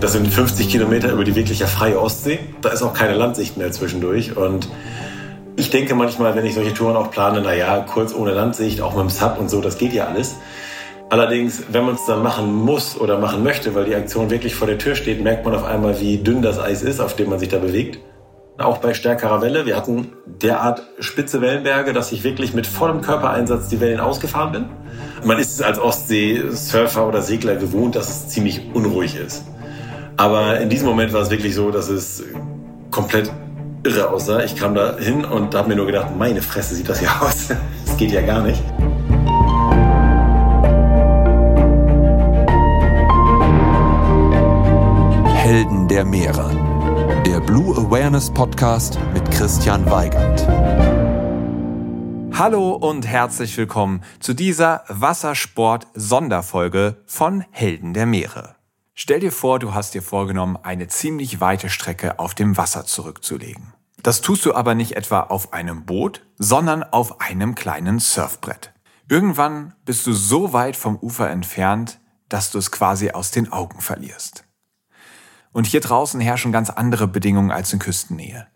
Das sind 50 Kilometer über die wirklich freie Ostsee. Da ist auch keine Landsicht mehr zwischendurch. Und ich denke manchmal, wenn ich solche Touren auch plane, naja, kurz ohne Landsicht, auch mit dem Sub und so, das geht ja alles. Allerdings, wenn man es dann machen muss oder machen möchte, weil die Aktion wirklich vor der Tür steht, merkt man auf einmal, wie dünn das Eis ist, auf dem man sich da bewegt. Auch bei stärkerer Welle. Wir hatten derart spitze Wellenberge, dass ich wirklich mit vollem Körpereinsatz die Wellen ausgefahren bin. Man ist es als Ostsee-Surfer oder Segler gewohnt, dass es ziemlich unruhig ist. Aber in diesem Moment war es wirklich so, dass es komplett irre aussah. Ich kam da hin und habe mir nur gedacht, meine Fresse sieht das ja aus. Das geht ja gar nicht. Helden der Meere. Der Blue Awareness Podcast mit Christian Weigand. Hallo und herzlich willkommen zu dieser Wassersport-Sonderfolge von Helden der Meere. Stell dir vor, du hast dir vorgenommen, eine ziemlich weite Strecke auf dem Wasser zurückzulegen. Das tust du aber nicht etwa auf einem Boot, sondern auf einem kleinen Surfbrett. Irgendwann bist du so weit vom Ufer entfernt, dass du es quasi aus den Augen verlierst. Und hier draußen herrschen ganz andere Bedingungen als in Küstennähe.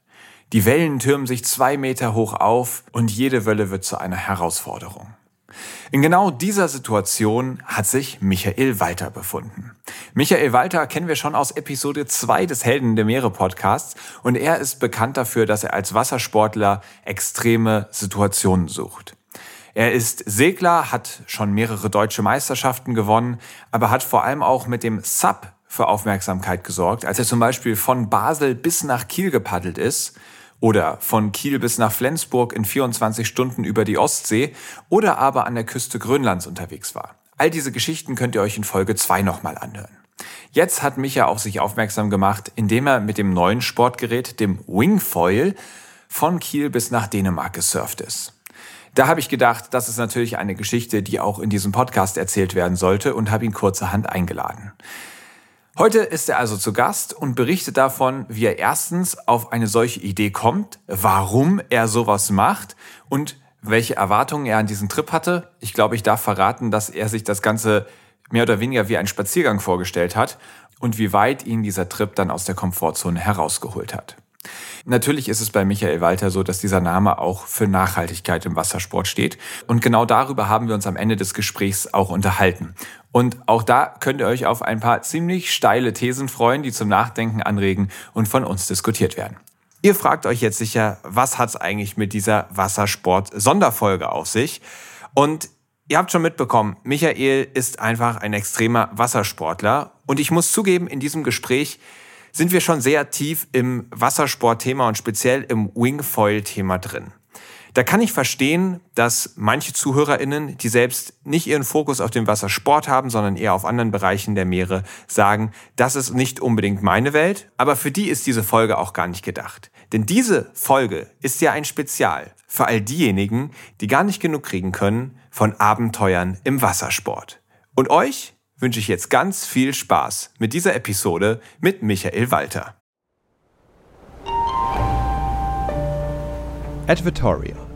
Die Wellen türmen sich zwei Meter hoch auf und jede Welle wird zu einer Herausforderung. In genau dieser Situation hat sich Michael Walter befunden. Michael Walter kennen wir schon aus Episode 2 des Helden der Meere Podcasts und er ist bekannt dafür, dass er als Wassersportler extreme Situationen sucht. Er ist Segler, hat schon mehrere deutsche Meisterschaften gewonnen, aber hat vor allem auch mit dem Sub für Aufmerksamkeit gesorgt, als er zum Beispiel von Basel bis nach Kiel gepaddelt ist oder von Kiel bis nach Flensburg in 24 Stunden über die Ostsee oder aber an der Küste Grönlands unterwegs war. All diese Geschichten könnt ihr euch in Folge 2 nochmal anhören. Jetzt hat Micha auf sich aufmerksam gemacht, indem er mit dem neuen Sportgerät, dem Wingfoil, von Kiel bis nach Dänemark gesurft ist. Da habe ich gedacht, das ist natürlich eine Geschichte, die auch in diesem Podcast erzählt werden sollte und habe ihn kurzerhand eingeladen. Heute ist er also zu Gast und berichtet davon, wie er erstens auf eine solche Idee kommt, warum er sowas macht und welche Erwartungen er an diesen Trip hatte. Ich glaube, ich darf verraten, dass er sich das Ganze mehr oder weniger wie einen Spaziergang vorgestellt hat und wie weit ihn dieser Trip dann aus der Komfortzone herausgeholt hat. Natürlich ist es bei Michael Walter so, dass dieser Name auch für Nachhaltigkeit im Wassersport steht. Und genau darüber haben wir uns am Ende des Gesprächs auch unterhalten. Und auch da könnt ihr euch auf ein paar ziemlich steile Thesen freuen, die zum Nachdenken anregen und von uns diskutiert werden. Ihr fragt euch jetzt sicher, was hat's eigentlich mit dieser Wassersport-Sonderfolge auf sich? Und Ihr habt schon mitbekommen, Michael ist einfach ein extremer Wassersportler. Und ich muss zugeben, in diesem Gespräch sind wir schon sehr tief im Wassersportthema und speziell im Wingfoil-Thema drin. Da kann ich verstehen, dass manche ZuhörerInnen, die selbst nicht ihren Fokus auf dem Wassersport haben, sondern eher auf anderen Bereichen der Meere, sagen, das ist nicht unbedingt meine Welt, aber für die ist diese Folge auch gar nicht gedacht. Denn diese Folge ist ja ein Spezial für all diejenigen, die gar nicht genug kriegen können von Abenteuern im Wassersport. Und euch wünsche ich jetzt ganz viel Spaß mit dieser Episode mit Michael Walter. Advertorial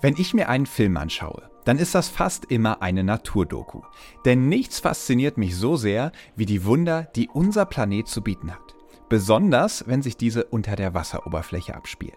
Wenn ich mir einen Film anschaue, dann ist das fast immer eine Naturdoku. Denn nichts fasziniert mich so sehr wie die Wunder, die unser Planet zu bieten hat. Besonders, wenn sich diese unter der Wasseroberfläche abspielen.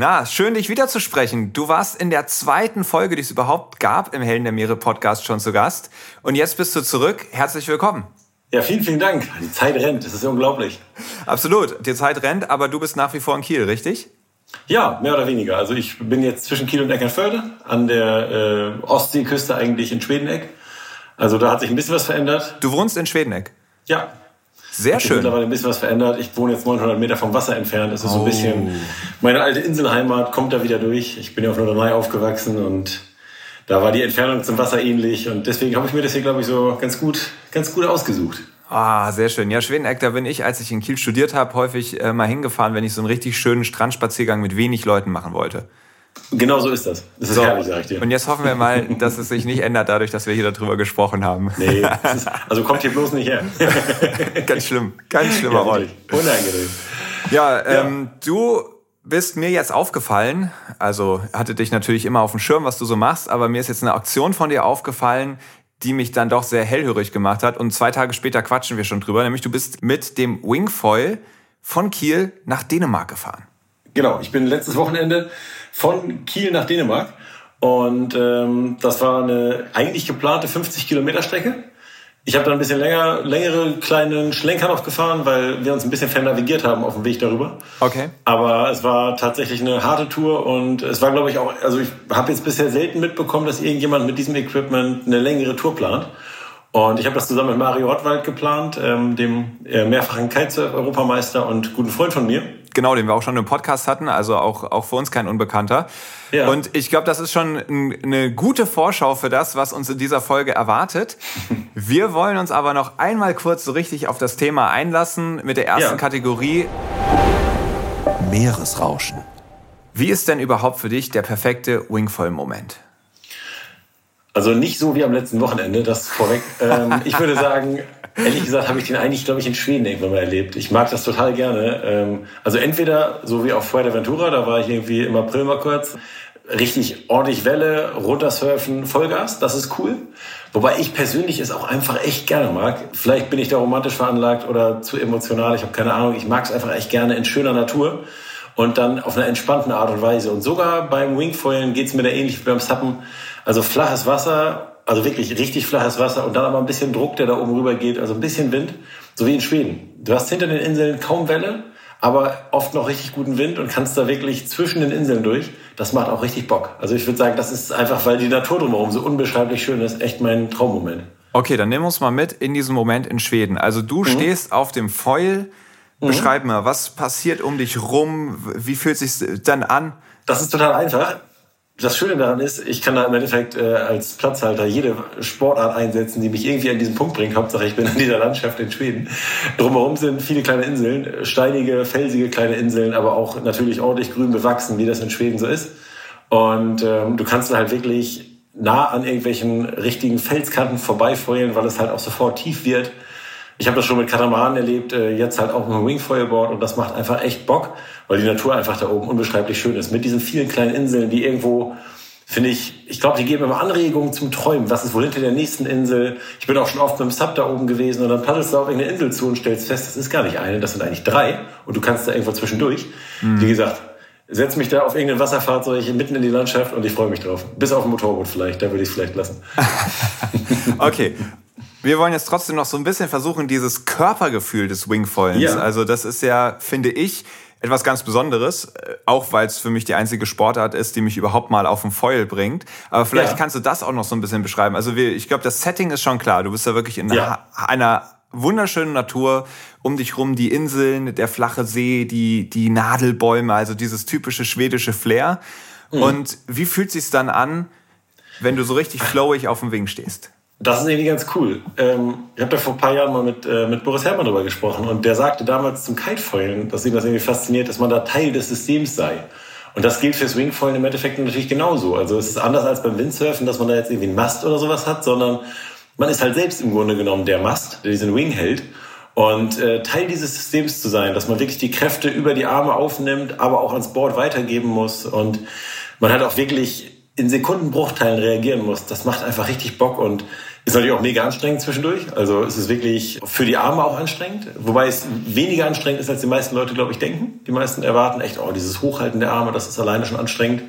Na, schön dich wiederzusprechen. Du warst in der zweiten Folge, die es überhaupt gab im Helden der Meere Podcast schon zu Gast. Und jetzt bist du zurück. Herzlich willkommen. Ja, vielen, vielen Dank. Die Zeit rennt. Das ist unglaublich. Absolut. Die Zeit rennt, aber du bist nach wie vor in Kiel, richtig? Ja, mehr oder weniger. Also ich bin jetzt zwischen Kiel und Eckernförde an der äh, Ostseeküste eigentlich in Schwedeneck. Also da hat sich ein bisschen was verändert. Du wohnst in Schwedeneck? Ja. Sehr schön. mittlerweile ein bisschen was verändert. Ich wohne jetzt 900 Meter vom Wasser entfernt. Das ist so ein bisschen meine alte Inselheimat kommt da wieder durch. Ich bin ja auf Norderney aufgewachsen und da war die Entfernung zum Wasser ähnlich und deswegen habe ich mir das hier glaube ich so ganz gut, ganz gut ausgesucht. Ah, sehr schön. Ja, Schwedeneck, da bin ich, als ich in Kiel studiert habe, häufig äh, mal hingefahren, wenn ich so einen richtig schönen Strandspaziergang mit wenig Leuten machen wollte. Genau so ist das. Das ist So, herrlich, sag ich dir. Und jetzt hoffen wir mal, dass es sich nicht ändert, dadurch, dass wir hier darüber gesprochen haben. Nee, ist, also kommt hier bloß nicht her. ganz schlimm. Ganz schlimmer Ort. wirklich. Unangenehm. Ja, ähm, du bist mir jetzt aufgefallen, also hatte dich natürlich immer auf dem Schirm, was du so machst, aber mir ist jetzt eine Aktion von dir aufgefallen, die mich dann doch sehr hellhörig gemacht hat. Und zwei Tage später quatschen wir schon drüber, nämlich du bist mit dem Wingfoil von Kiel nach Dänemark gefahren. Genau, ich bin letztes Wochenende von Kiel nach Dänemark und ähm, das war eine eigentlich geplante 50 Kilometer Strecke. Ich habe dann ein bisschen länger, längere kleinen Schlenker noch gefahren, weil wir uns ein bisschen vernavigiert haben auf dem Weg darüber. Okay. Aber es war tatsächlich eine harte Tour und es war, glaube ich, auch, also ich habe jetzt bisher selten mitbekommen, dass irgendjemand mit diesem Equipment eine längere Tour plant. Und ich habe das zusammen mit Mario Ottwald geplant, ähm, dem äh, mehrfachen Kitesurf-Europameister und guten Freund von mir. Genau, den wir auch schon im Podcast hatten, also auch, auch für uns kein Unbekannter. Ja. Und ich glaube, das ist schon ein, eine gute Vorschau für das, was uns in dieser Folge erwartet. Wir wollen uns aber noch einmal kurz so richtig auf das Thema einlassen mit der ersten Ja. Kategorie. Meeresrauschen. Wie ist denn überhaupt für dich der perfekte Wingfoil-Moment? Also nicht so wie am letzten Wochenende, das vorweg. Ähm, ich würde sagen, ehrlich gesagt, habe ich den eigentlich, glaube ich, in Schweden irgendwann mal erlebt. Ich mag das total gerne. Ähm, also entweder so wie auf Fuerteventura, da war ich irgendwie im April mal kurz, richtig ordentlich Welle, runtersurfen, Vollgas, das ist cool. Wobei ich persönlich es auch einfach echt gerne mag. Vielleicht bin ich da romantisch veranlagt oder zu emotional, ich habe keine Ahnung. Ich mag es einfach echt gerne in schöner Natur und dann auf einer entspannten Art und Weise. Und sogar beim Wingfoilen geht's mir da ähnlich wie beim Suppen. Also flaches Wasser, also wirklich richtig flaches Wasser und dann aber ein bisschen Druck, der da oben rüber geht, also ein bisschen Wind, so wie in Schweden. Du hast hinter den Inseln kaum Welle, aber oft noch richtig guten Wind und kannst da wirklich zwischen den Inseln durch. Das macht auch richtig Bock. Also ich würde sagen, das ist einfach, weil die Natur drumherum so unbeschreiblich schön ist, echt mein Traummoment. Okay, dann nimm uns mal mit in diesen Moment in Schweden. Also du stehst auf dem Foil. Beschreib mal, was passiert um dich rum? Wie fühlt sich dann an? Das ist total einfach. Das Schöne daran ist, ich kann da im Endeffekt äh, als Platzhalter jede Sportart einsetzen, die mich irgendwie an diesen Punkt bringt. Hauptsache, ich bin in dieser Landschaft in Schweden. Drumherum sind viele kleine Inseln, steinige, felsige kleine Inseln, aber auch natürlich ordentlich grün bewachsen, wie das in Schweden so ist. Und ähm, du kannst dann halt wirklich nah an irgendwelchen richtigen Felskanten vorbeifeuern, weil es halt auch sofort tief wird. Ich habe das schon mit Katamaranen erlebt, äh, jetzt halt auch mit dem Wingfoilboard und das macht einfach echt Bock, weil die Natur einfach da oben unbeschreiblich schön ist. Mit diesen vielen kleinen Inseln, die irgendwo, finde ich, ich glaube, die geben immer Anregungen zum Träumen. Was ist wohl hinter der nächsten Insel? Ich bin auch schon oft mit dem Sub da oben gewesen und dann paddelst du auf irgendeine Insel zu und stellst fest, das ist gar nicht eine, das sind eigentlich drei und du kannst da irgendwo zwischendurch. Wie gesagt, setz mich da auf irgendein Wasserfahrzeug mitten in die Landschaft und ich freue mich drauf. Bis auf ein Motorboot vielleicht, da würde ich es vielleicht lassen. Okay. Wir wollen jetzt trotzdem noch so ein bisschen versuchen, dieses Körpergefühl des Wingfoilens. Ja. Also das ist ja, finde ich, etwas ganz Besonderes, äh, auch weil es für mich die einzige Sportart ist, die mich überhaupt mal auf den Foil bringt. Aber vielleicht Ja. kannst du das auch noch so ein bisschen beschreiben. Also wir, ich glaube, das Setting ist schon klar. Du bist ja wirklich in Ja. einer, einer wunderschönen Natur, um dich rum die Inseln, der flache See, die, die Nadelbäume, also dieses typische schwedische Flair. Mhm. Und wie fühlt sich's dann an, wenn du so richtig flowig auf dem Wing stehst? Das ist irgendwie ganz cool. Ähm, ich habe da vor ein paar Jahren mal mit, äh, mit Boris Herrmann drüber gesprochen und der sagte damals zum Kitefeulen, dass ihm das irgendwie fasziniert, dass man da Teil des Systems sei. Und das gilt fürs Wingfoilen im Endeffekt natürlich genauso. Also es ist anders als beim Windsurfen, dass man da jetzt irgendwie einen Mast oder sowas hat, sondern man ist halt selbst im Grunde genommen der Mast, der diesen Wing hält. Und äh, Teil dieses Systems zu sein, dass man wirklich die Kräfte über die Arme aufnimmt, aber auch ans Board weitergeben muss und man hat auch wirklich in Sekundenbruchteilen reagieren muss, das macht einfach richtig Bock und ist natürlich auch mega anstrengend zwischendurch. Also es ist wirklich für die Arme auch anstrengend, wobei es weniger anstrengend ist, als die meisten Leute, glaube ich, denken. Die meisten erwarten echt, oh, dieses Hochhalten der Arme, das ist alleine schon anstrengend.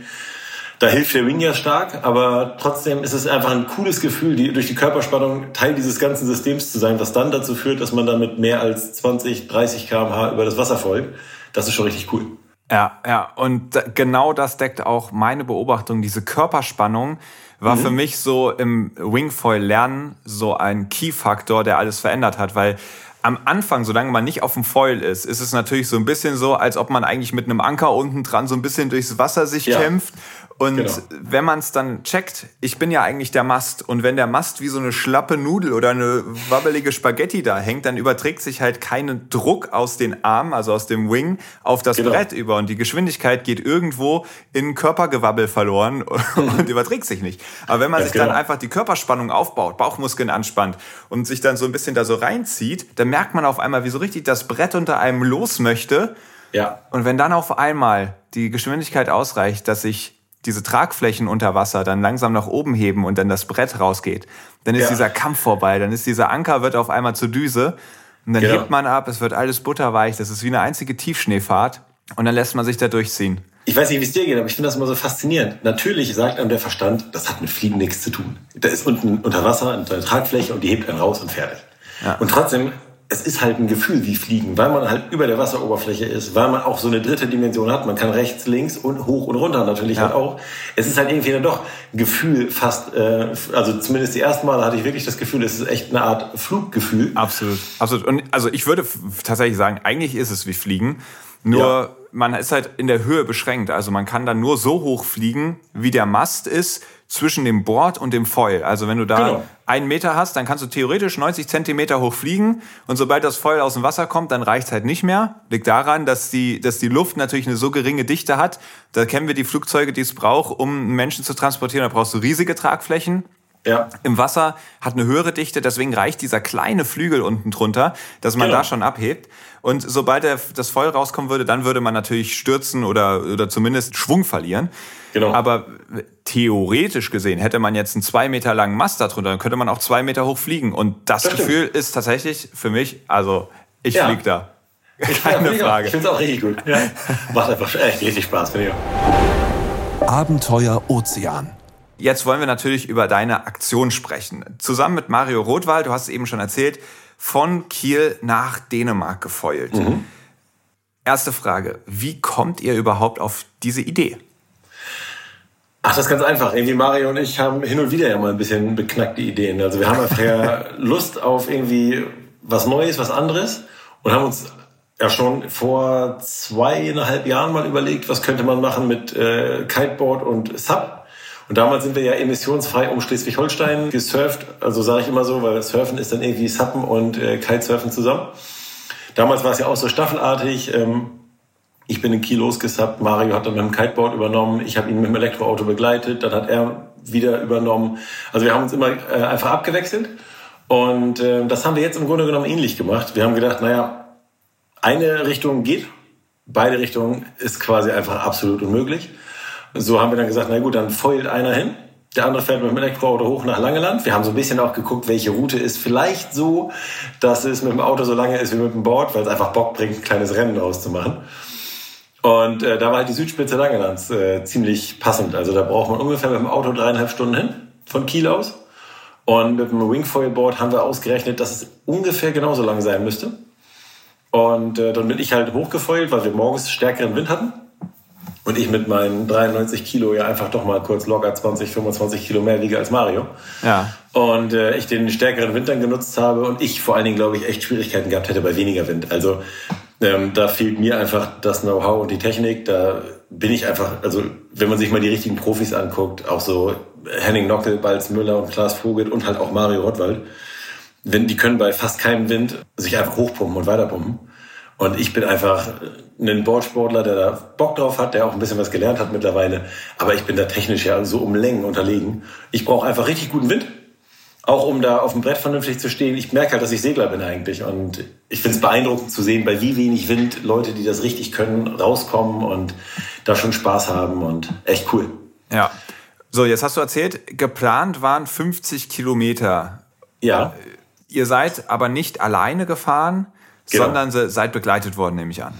Da hilft der Wing ja stark, aber trotzdem ist es einfach ein cooles Gefühl, die, durch die Körperspannung Teil dieses ganzen Systems zu sein, was dann dazu führt, dass man damit mehr als 20, 30 kmh über das Wasser folgt. Das ist schon richtig cool. Ja, ja, und genau das deckt auch meine Beobachtung. Diese Körperspannung war mhm. für mich so im Wingfoil-Lernen so ein Key-Faktor, der alles verändert hat, weil am Anfang, solange man nicht auf dem Foil ist, ist es natürlich so ein bisschen so, als ob man eigentlich mit einem Anker unten dran so ein bisschen durchs Wasser sich ja. kämpft und genau. wenn man es dann checkt, ich bin ja eigentlich der Mast und wenn der Mast wie so eine schlappe Nudel oder eine wabbelige Spaghetti da hängt, dann überträgt sich halt keinen Druck aus den Armen, also aus dem Wing, auf das genau. Brett über und die Geschwindigkeit geht irgendwo in Körpergewabbel verloren und überträgt sich nicht. Aber wenn man ja, sich genau. dann einfach die Körperspannung aufbaut, Bauchmuskeln anspannt und sich dann so ein bisschen da so reinzieht, dann merkt man auf einmal, wie so richtig das Brett unter einem los möchte. Ja. Und wenn dann auf einmal die Geschwindigkeit ausreicht, dass sich diese Tragflächen unter Wasser dann langsam nach oben heben und dann das Brett rausgeht, dann ist ja. dieser Kampf vorbei, dann ist dieser Anker wird auf einmal zur Düse und dann genau. hebt man ab, es wird alles butterweich, das ist wie eine einzige Tiefschneefahrt und dann lässt man sich da durchziehen. Ich weiß nicht, wie es dir geht, aber ich finde das immer so faszinierend. Natürlich sagt einem der Verstand, das hat mit Fliegen nichts zu tun. Da ist unten unter Wasser eine Tragfläche und die hebt einen raus und fertig. Ja. Und trotzdem es ist halt ein Gefühl wie Fliegen, weil man halt über der Wasseroberfläche ist, weil man auch so eine dritte Dimension hat. Man kann rechts, links und hoch und runter natürlich ja. halt auch. Es ist halt irgendwie dann doch ein Gefühl fast, äh, also zumindest die ersten Male hatte ich wirklich das Gefühl, es ist echt eine Art Fluggefühl. Absolut, absolut. Und also ich würde tatsächlich sagen, eigentlich ist es wie Fliegen. Nur ja. man ist halt in der Höhe beschränkt. Also man kann dann nur so hoch fliegen, wie der Mast ist zwischen dem Board und dem Foil. Also wenn du da genau. einen Meter hast, dann kannst du theoretisch 90 Zentimeter hoch fliegen und sobald das Foil aus dem Wasser kommt, dann reicht es halt nicht mehr. Liegt daran, dass die, dass die Luft natürlich eine so geringe Dichte hat. Da kennen wir die Flugzeuge, die es braucht, um Menschen zu transportieren. Da brauchst du riesige Tragflächen. Ja. Im Wasser hat eine höhere Dichte, deswegen reicht dieser kleine Flügel unten drunter, dass man genau. da schon abhebt. Und sobald der, das Feuer rauskommen würde, dann würde man natürlich stürzen oder, oder zumindest Schwung verlieren. Genau. Aber theoretisch gesehen hätte man jetzt einen zwei Meter langen Mast darunter, dann könnte man auch zwei Meter hoch fliegen. Und das, das Gefühl stimmt. ist tatsächlich für mich, also ich ja. fliege da. Keine ich Frage. Ich finde es auch richtig gut. Ja. Macht einfach echt richtig Spaß, finde ich auch. Abenteuer Ozean. Jetzt wollen wir natürlich über deine Aktion sprechen. Zusammen mit Mario Rothwald, du hast es eben schon erzählt, von Kiel nach Dänemark gefeuert. Mhm. Erste Frage, wie kommt ihr überhaupt auf diese Idee? Ach, das ist ganz einfach. Irgendwie Mario und ich haben hin und wieder ja mal ein bisschen beknackte Ideen. Also wir haben einfach ja Lust auf irgendwie was Neues, was anderes und haben uns ja schon vor zweieinhalb Jahren mal überlegt, was könnte man machen mit äh, Kiteboard und Sub. Und damals sind wir ja emissionsfrei um Schleswig-Holstein gesurft. Also sage ich immer so, weil Surfen ist dann irgendwie Suppen und äh, Kitesurfen zusammen. Damals war es ja auch so staffelartig. Ähm, ich bin in Kiel losgesappt, Mario hat dann mit dem Kiteboard übernommen, ich habe ihn mit dem Elektroauto begleitet, dann hat er wieder übernommen. Also wir haben uns immer äh, einfach abgewechselt und äh, das haben wir jetzt im Grunde genommen ähnlich gemacht. Wir haben gedacht, naja, eine Richtung geht, beide Richtungen ist quasi einfach absolut unmöglich. So haben wir dann gesagt, na gut, dann foilt einer hin, der andere fährt mit dem Elektroauto hoch nach Langeland. Wir haben so ein bisschen auch geguckt, welche Route ist vielleicht so, dass es mit dem Auto so lange ist wie mit dem Board, weil es einfach Bock bringt, ein kleines Rennen rauszumachen. Und äh, da war halt die Südspitze Langelands äh, ziemlich passend. Also da braucht man ungefähr mit dem Auto dreieinhalb Stunden hin, von Kiel aus. Und mit dem Wingfoil-Board haben wir ausgerechnet, dass es ungefähr genauso lang sein müsste. Und äh, dann bin ich halt hochgefeuert, weil wir morgens stärkeren Wind hatten. Und ich mit meinen 93 Kilo ja einfach doch mal kurz locker 20, 25 Kilo mehr wiege als Mario. Ja. Und äh, ich den stärkeren Wind dann genutzt habe und ich vor allen Dingen, glaube ich, echt Schwierigkeiten gehabt hätte bei weniger Wind. Also ähm, da fehlt mir einfach das Know-how und die Technik. Da bin ich einfach, also wenn man sich mal die richtigen Profis anguckt, auch so Henning Nockel, Balz Müller und Klaas Vogel und halt auch Mario Rottwald, wenn, die können bei fast keinem Wind sich einfach hochpumpen und weiterpumpen. Und ich bin einfach ein Boardsportler, der da Bock drauf hat, der auch ein bisschen was gelernt hat mittlerweile. Aber ich bin da technisch ja so um Längen unterlegen. Ich brauche einfach richtig guten Wind auch um da auf dem Brett vernünftig zu stehen. Ich merke halt, dass ich Segler bin eigentlich. Und ich finde es beeindruckend zu sehen, bei wie wenig Wind Leute, die das richtig können, rauskommen und da schon Spaß haben und echt cool. Ja. So, jetzt hast du erzählt, geplant waren 50 Kilometer. Ja. Ihr seid aber nicht alleine gefahren, Genau. sondern se- seid begleitet worden, nehme ich an.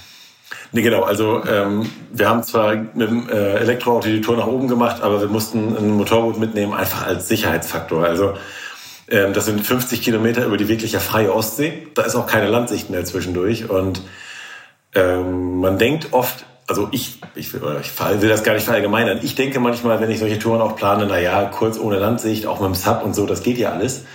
Nee, genau. Also ähm, wir haben zwar mit dem äh, Elektroauto die Tour nach oben gemacht, aber wir mussten ein Motorboot mitnehmen, einfach als Sicherheitsfaktor. Also ähm, das sind 50 Kilometer über die wirklich ja freie Ostsee. Da ist auch keine Landsicht mehr zwischendurch. Und ähm, man denkt oft, also ich, ich, will- ich will das gar nicht verallgemeinern. Ich denke manchmal, wenn ich solche Touren auch plane, na ja, kurz ohne Landsicht, auch mit dem Sub und so, das geht ja alles.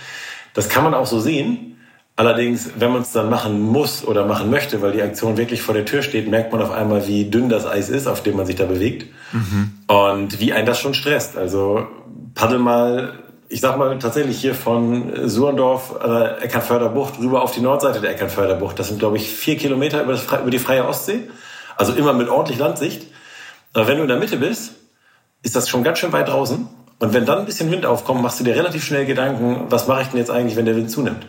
Das kann man auch so sehen. Allerdings, wenn man es dann machen muss oder machen möchte, weil die Aktion wirklich vor der Tür steht, merkt man auf einmal, wie dünn das Eis ist, auf dem man sich da bewegt. Und wie einen das schon stresst. Also paddel mal, ich sag mal tatsächlich hier von Surendorf an der Eckernförder Bucht rüber auf die Nordseite der Eckernförder Bucht. Das sind, glaube ich, vier Kilometer über, das, über die freie Ostsee. Also immer mit ordentlich Landsicht. Aber wenn du in der Mitte bist, ist das schon ganz schön weit draußen. Und wenn dann ein bisschen Wind aufkommt, machst du dir relativ schnell Gedanken, was mache ich denn jetzt eigentlich, wenn der Wind zunimmt?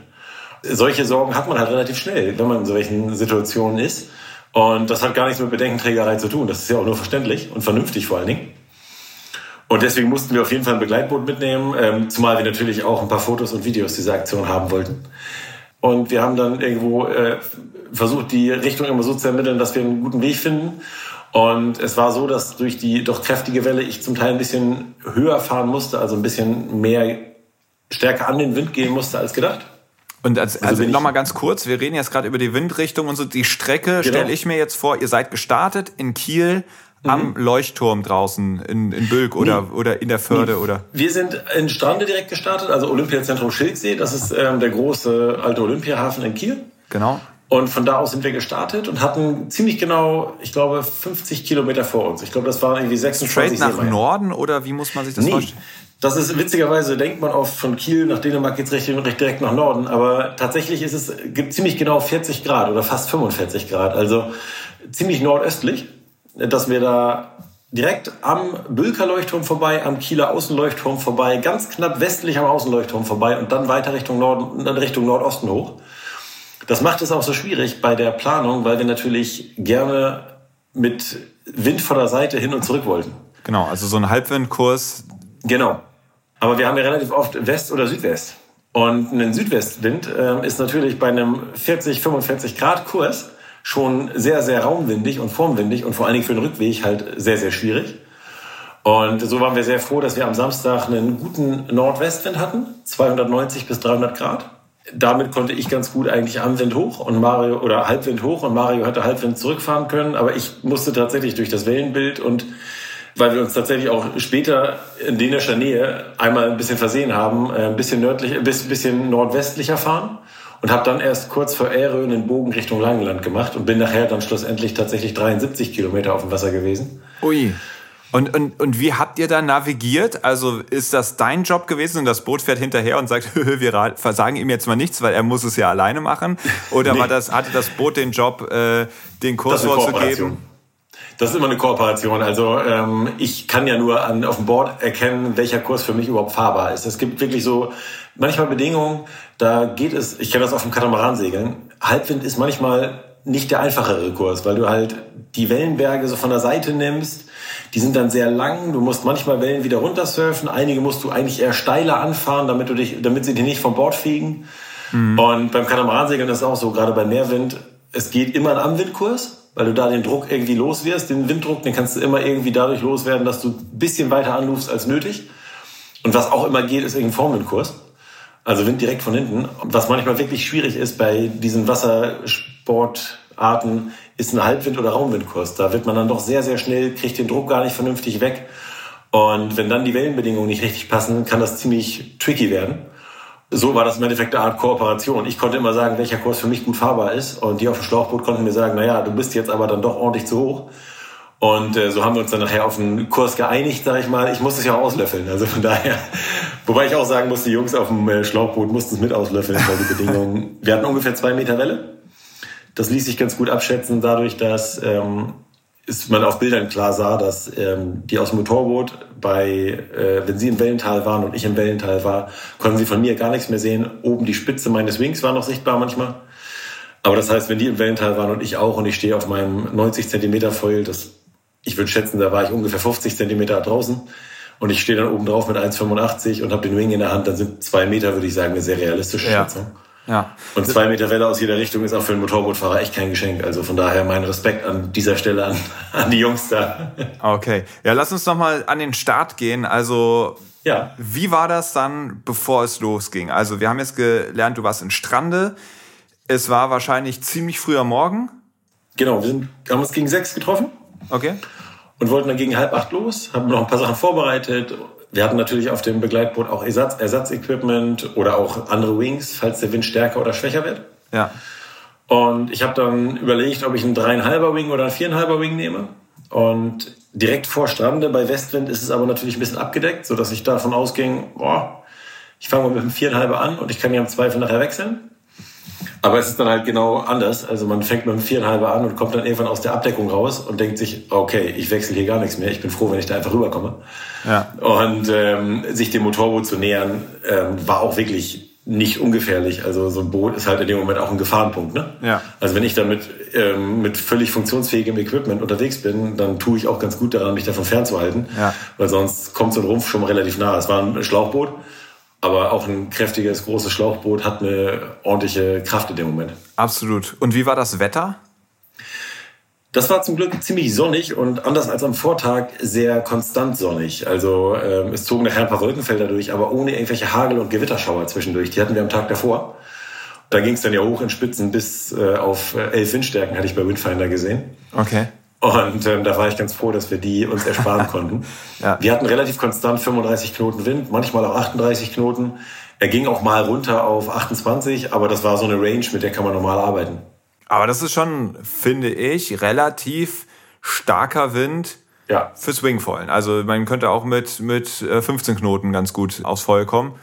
Solche Sorgen hat man halt relativ schnell, wenn man in solchen Situationen ist. Und das hat gar nichts mit Bedenkenträgerei zu tun. Das ist ja auch nur verständlich und vernünftig vor allen Dingen. Und deswegen mussten wir auf jeden Fall ein Begleitboot mitnehmen, ähm, zumal wir natürlich auch ein paar Fotos und Videos dieser Aktion haben wollten. Und wir haben dann irgendwo äh, versucht, die Richtung immer so zu ermitteln, dass wir einen guten Weg finden. Und es war so, dass durch die doch kräftige Welle ich zum Teil ein bisschen höher fahren musste, also ein bisschen mehr stärker an den Wind gehen musste als gedacht. Und als, also, bin ich- noch mal ganz kurz, wir reden jetzt gerade über die Windrichtung und so. Die Strecke Genau. stelle ich mir jetzt vor, ihr seid gestartet in Kiel am Leuchtturm draußen in, in Bülk oder, oder in der Förde oder. Wir sind in Strande direkt gestartet, also Olympiazentrum Schilksee. Das ist ähm, der große alte Olympiahafen in Kiel. Genau. Und von da aus sind wir gestartet und hatten ziemlich genau, ich glaube, 50 Kilometer vor uns. Ich glaube, das waren irgendwie 26 Straight nach Seemeilen. Norden oder wie muss man sich das Nee. vorstellen? Das ist witzigerweise, denkt man oft von Kiel nach Dänemark geht's recht, recht direkt nach Norden. Aber tatsächlich ist es gibt ziemlich genau 40 Grad oder fast 45 Grad. Also ziemlich nordöstlich, dass wir da direkt am Bülker Leuchtturm vorbei, am Kieler Außenleuchtturm vorbei, ganz knapp westlich am Außenleuchtturm vorbei und dann weiter Richtung Norden, dann Richtung Nordosten hoch. Das macht es auch so schwierig bei der Planung, weil wir natürlich gerne mit Wind von der Seite hin und zurück wollten. Genau, also so ein Halbwindkurs. Genau. Aber wir haben ja relativ oft West- oder Südwest. Und ein Südwestwind ähm, ist natürlich bei einem 40, 45 Grad Kurs schon sehr, sehr raumwindig und formwindig und vor allen Dingen für den Rückweg halt sehr, sehr schwierig. Und so waren wir sehr froh, dass wir am Samstag einen guten Nordwestwind hatten, 290 bis 300 Grad. Damit konnte ich ganz gut eigentlich am Wind hoch und Mario oder Halbwind hoch und Mario hätte Halbwind zurückfahren können, aber ich musste tatsächlich durch das Wellenbild und weil wir uns tatsächlich auch später in dänischer Nähe einmal ein bisschen versehen haben, äh, ein bisschen nördlich, ein bisschen bisschen nordwestlicher fahren und habe dann erst kurz vor Ärö einen Bogen Richtung Langenland gemacht und bin nachher dann schlussendlich tatsächlich 73 Kilometer auf dem Wasser gewesen. Ui. Und, und, und wie habt ihr da navigiert? Also ist das dein Job gewesen und das Boot fährt hinterher und sagt, wir versagen ihm jetzt mal nichts, weil er muss es ja alleine machen? Oder Nee. war das, hatte das Boot den Job, äh, den Kurs vorzugeben? Das ist immer eine Kooperation. Also ähm, ich kann ja nur an, auf dem Board erkennen, welcher Kurs für mich überhaupt fahrbar ist. Es gibt wirklich so manchmal Bedingungen, da geht es, ich kenne das auf dem Katamaransegeln, Halbwind ist manchmal nicht der einfachere Kurs, weil du halt die Wellenberge so von der Seite nimmst. Die sind dann sehr lang. Du musst manchmal Wellen wieder runtersurfen. Einige musst du eigentlich eher steiler anfahren, damit du dich, damit sie dich nicht vom Bord fegen. Und beim Katamaransegeln ist es auch so, gerade bei Meerwind, es geht immer ein Anwindkurs, weil du da den Druck irgendwie los wirst. Den Winddruck, den kannst du immer irgendwie dadurch loswerden, dass du ein bisschen weiter anrufst als nötig. Und was auch immer geht, ist irgendein Formwindkurs. Also Wind direkt von hinten. Was manchmal wirklich schwierig ist bei diesen Wassersportarten, ist ein Halbwind- oder Raumwindkurs. Da wird man dann doch sehr, sehr schnell, kriegt den Druck gar nicht vernünftig weg. Und wenn dann die Wellenbedingungen nicht richtig passen, kann das ziemlich tricky werden. So war das im Endeffekt eine Art Kooperation. Ich konnte immer sagen, welcher Kurs für mich gut fahrbar ist. Und die auf dem Schlauchboot konnten mir sagen, naja, du bist jetzt aber dann doch ordentlich zu hoch. Und äh, so haben wir uns dann nachher auf einen Kurs geeinigt, sage ich mal. Ich musste es ja auch auslöffeln. Also von daher, wobei ich auch sagen muss, die Jungs auf dem äh, Schlauchboot mussten es mit auslöffeln, weil die Bedingungen. Wir hatten ungefähr zwei Meter Welle. Das ließ sich ganz gut abschätzen, dadurch, dass ähm, ist man auf Bildern klar sah, dass ähm, die aus dem Motorboot bei, äh, wenn sie im Wellental waren und ich im Wellental war, konnten sie von mir gar nichts mehr sehen. Oben die Spitze meines Wings war noch sichtbar manchmal. Aber das heißt, wenn die im Wellental waren und ich auch und ich stehe auf meinem 90 Zentimeter Foil, das, ich würde schätzen, da war ich ungefähr 50 Zentimeter draußen und ich stehe dann oben drauf mit 1,85 und habe den Wing in der Hand, dann sind zwei Meter, würde ich sagen, eine sehr realistische ja. Schätzung. Ja. Und zwei Meter Welle aus jeder Richtung ist auch für einen Motorbootfahrer echt kein Geschenk. Also von daher mein Respekt an dieser Stelle an, an die Jungs da. Okay. Ja, lass uns noch mal an den Start gehen. Also, ja. wie war das dann, bevor es losging? Also, wir haben jetzt gelernt, du warst in Strande. Es war wahrscheinlich ziemlich früh am Morgen. Genau, wir sind, haben uns gegen sechs getroffen. Okay. Und wollten dann gegen halb acht los, haben noch ein paar Sachen vorbereitet wir hatten natürlich auf dem Begleitboot auch Ersatz, Ersatzequipment oder auch andere Wings, falls der Wind stärker oder schwächer wird. Ja. Und ich habe dann überlegt, ob ich einen dreieinhalber Wing oder einen viereinhalber Wing nehme. Und direkt vor Strande bei Westwind ist es aber natürlich ein bisschen abgedeckt, sodass ich davon ausging, boah, ich fange mal mit einem viereinhalber an und ich kann ja im Zweifel nachher wechseln. Aber es ist dann halt genau anders. Also man fängt mit einem viereinhalber an und kommt dann irgendwann aus der Abdeckung raus und denkt sich, okay, ich wechsle hier gar nichts mehr. Ich bin froh, wenn ich da einfach rüberkomme. Ja. Und ähm, sich dem Motorboot zu nähern, ähm, war auch wirklich nicht ungefährlich. Also so ein Boot ist halt in dem Moment auch ein Gefahrenpunkt. Ne? Ja. Also wenn ich dann mit, ähm, mit völlig funktionsfähigem Equipment unterwegs bin, dann tue ich auch ganz gut daran, mich davon fernzuhalten. Ja. Weil sonst kommt so ein Rumpf schon relativ nah. Es war ein Schlauchboot. Aber auch ein kräftiges, großes Schlauchboot hat eine ordentliche Kraft in dem Moment. Absolut. Und wie war das Wetter? Das war zum Glück ziemlich sonnig und anders als am Vortag sehr konstant sonnig. Also ähm, es zogen nachher ein paar Wolkenfelder durch, aber ohne irgendwelche Hagel- und Gewitterschauer zwischendurch. Die hatten wir am Tag davor. Da ging es dann ja hoch in Spitzen bis äh, auf elf Windstärken, hatte ich bei Windfinder gesehen. Okay. Und ähm, da war ich ganz froh, dass wir die uns ersparen konnten. ja. Wir hatten relativ konstant 35 Knoten Wind, manchmal auch 38 Knoten. Er ging auch mal runter auf 28, aber das war so eine Range, mit der kann man normal arbeiten. Aber das ist schon, finde ich, relativ starker Wind ja. für Swingvollen. Also man könnte auch mit, mit 15 äh, Knoten ganz gut aufs Feuer kommen.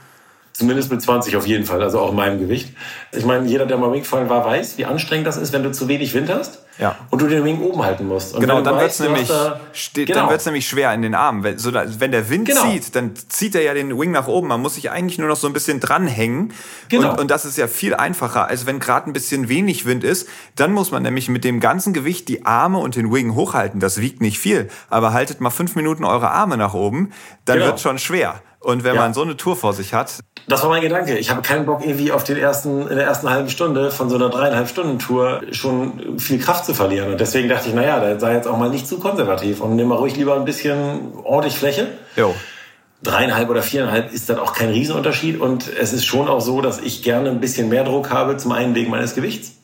Zumindest mit 20 auf jeden Fall, also auch in meinem Gewicht. Ich meine, jeder, der mal Wingfallen war, weiß, wie anstrengend das ist, wenn du zu wenig Wind hast ja. und du den Wing oben halten musst. Und genau, dann wird es nämlich, da, genau. nämlich schwer in den Armen. Wenn, so, wenn der Wind genau. zieht, dann zieht er ja den Wing nach oben. Man muss sich eigentlich nur noch so ein bisschen dranhängen. Genau. Und, und das ist ja viel einfacher, als wenn gerade ein bisschen wenig Wind ist. Dann muss man nämlich mit dem ganzen Gewicht die Arme und den Wing hochhalten. Das wiegt nicht viel. Aber haltet mal fünf Minuten eure Arme nach oben, dann genau. wird schon schwer. Und wenn ja. man so eine Tour vor sich hat. Das war mein Gedanke. Ich habe keinen Bock, irgendwie auf den ersten, in der ersten halben Stunde von so einer dreieinhalb Stunden Tour schon viel Kraft zu verlieren. Und deswegen dachte ich, naja, da sei jetzt auch mal nicht zu konservativ und nimm mal ruhig lieber ein bisschen ordentlich Fläche. Jo. Dreieinhalb oder viereinhalb ist dann auch kein Riesenunterschied. Und es ist schon auch so, dass ich gerne ein bisschen mehr Druck habe, zum einen wegen meines Gewichts.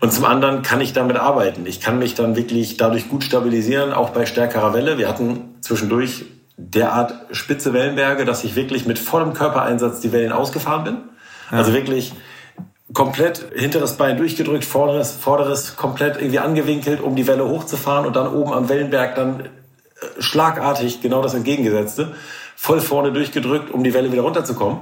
Und zum anderen kann ich damit arbeiten. Ich kann mich dann wirklich dadurch gut stabilisieren, auch bei stärkerer Welle. Wir hatten zwischendurch derart spitze Wellenberge, dass ich wirklich mit vollem Körpereinsatz die Wellen ausgefahren bin. Ja. Also wirklich komplett hinteres Bein durchgedrückt, vorderes, vorderes komplett irgendwie angewinkelt, um die Welle hochzufahren und dann oben am Wellenberg dann äh, schlagartig genau das entgegengesetzte, voll vorne durchgedrückt, um die Welle wieder runterzukommen.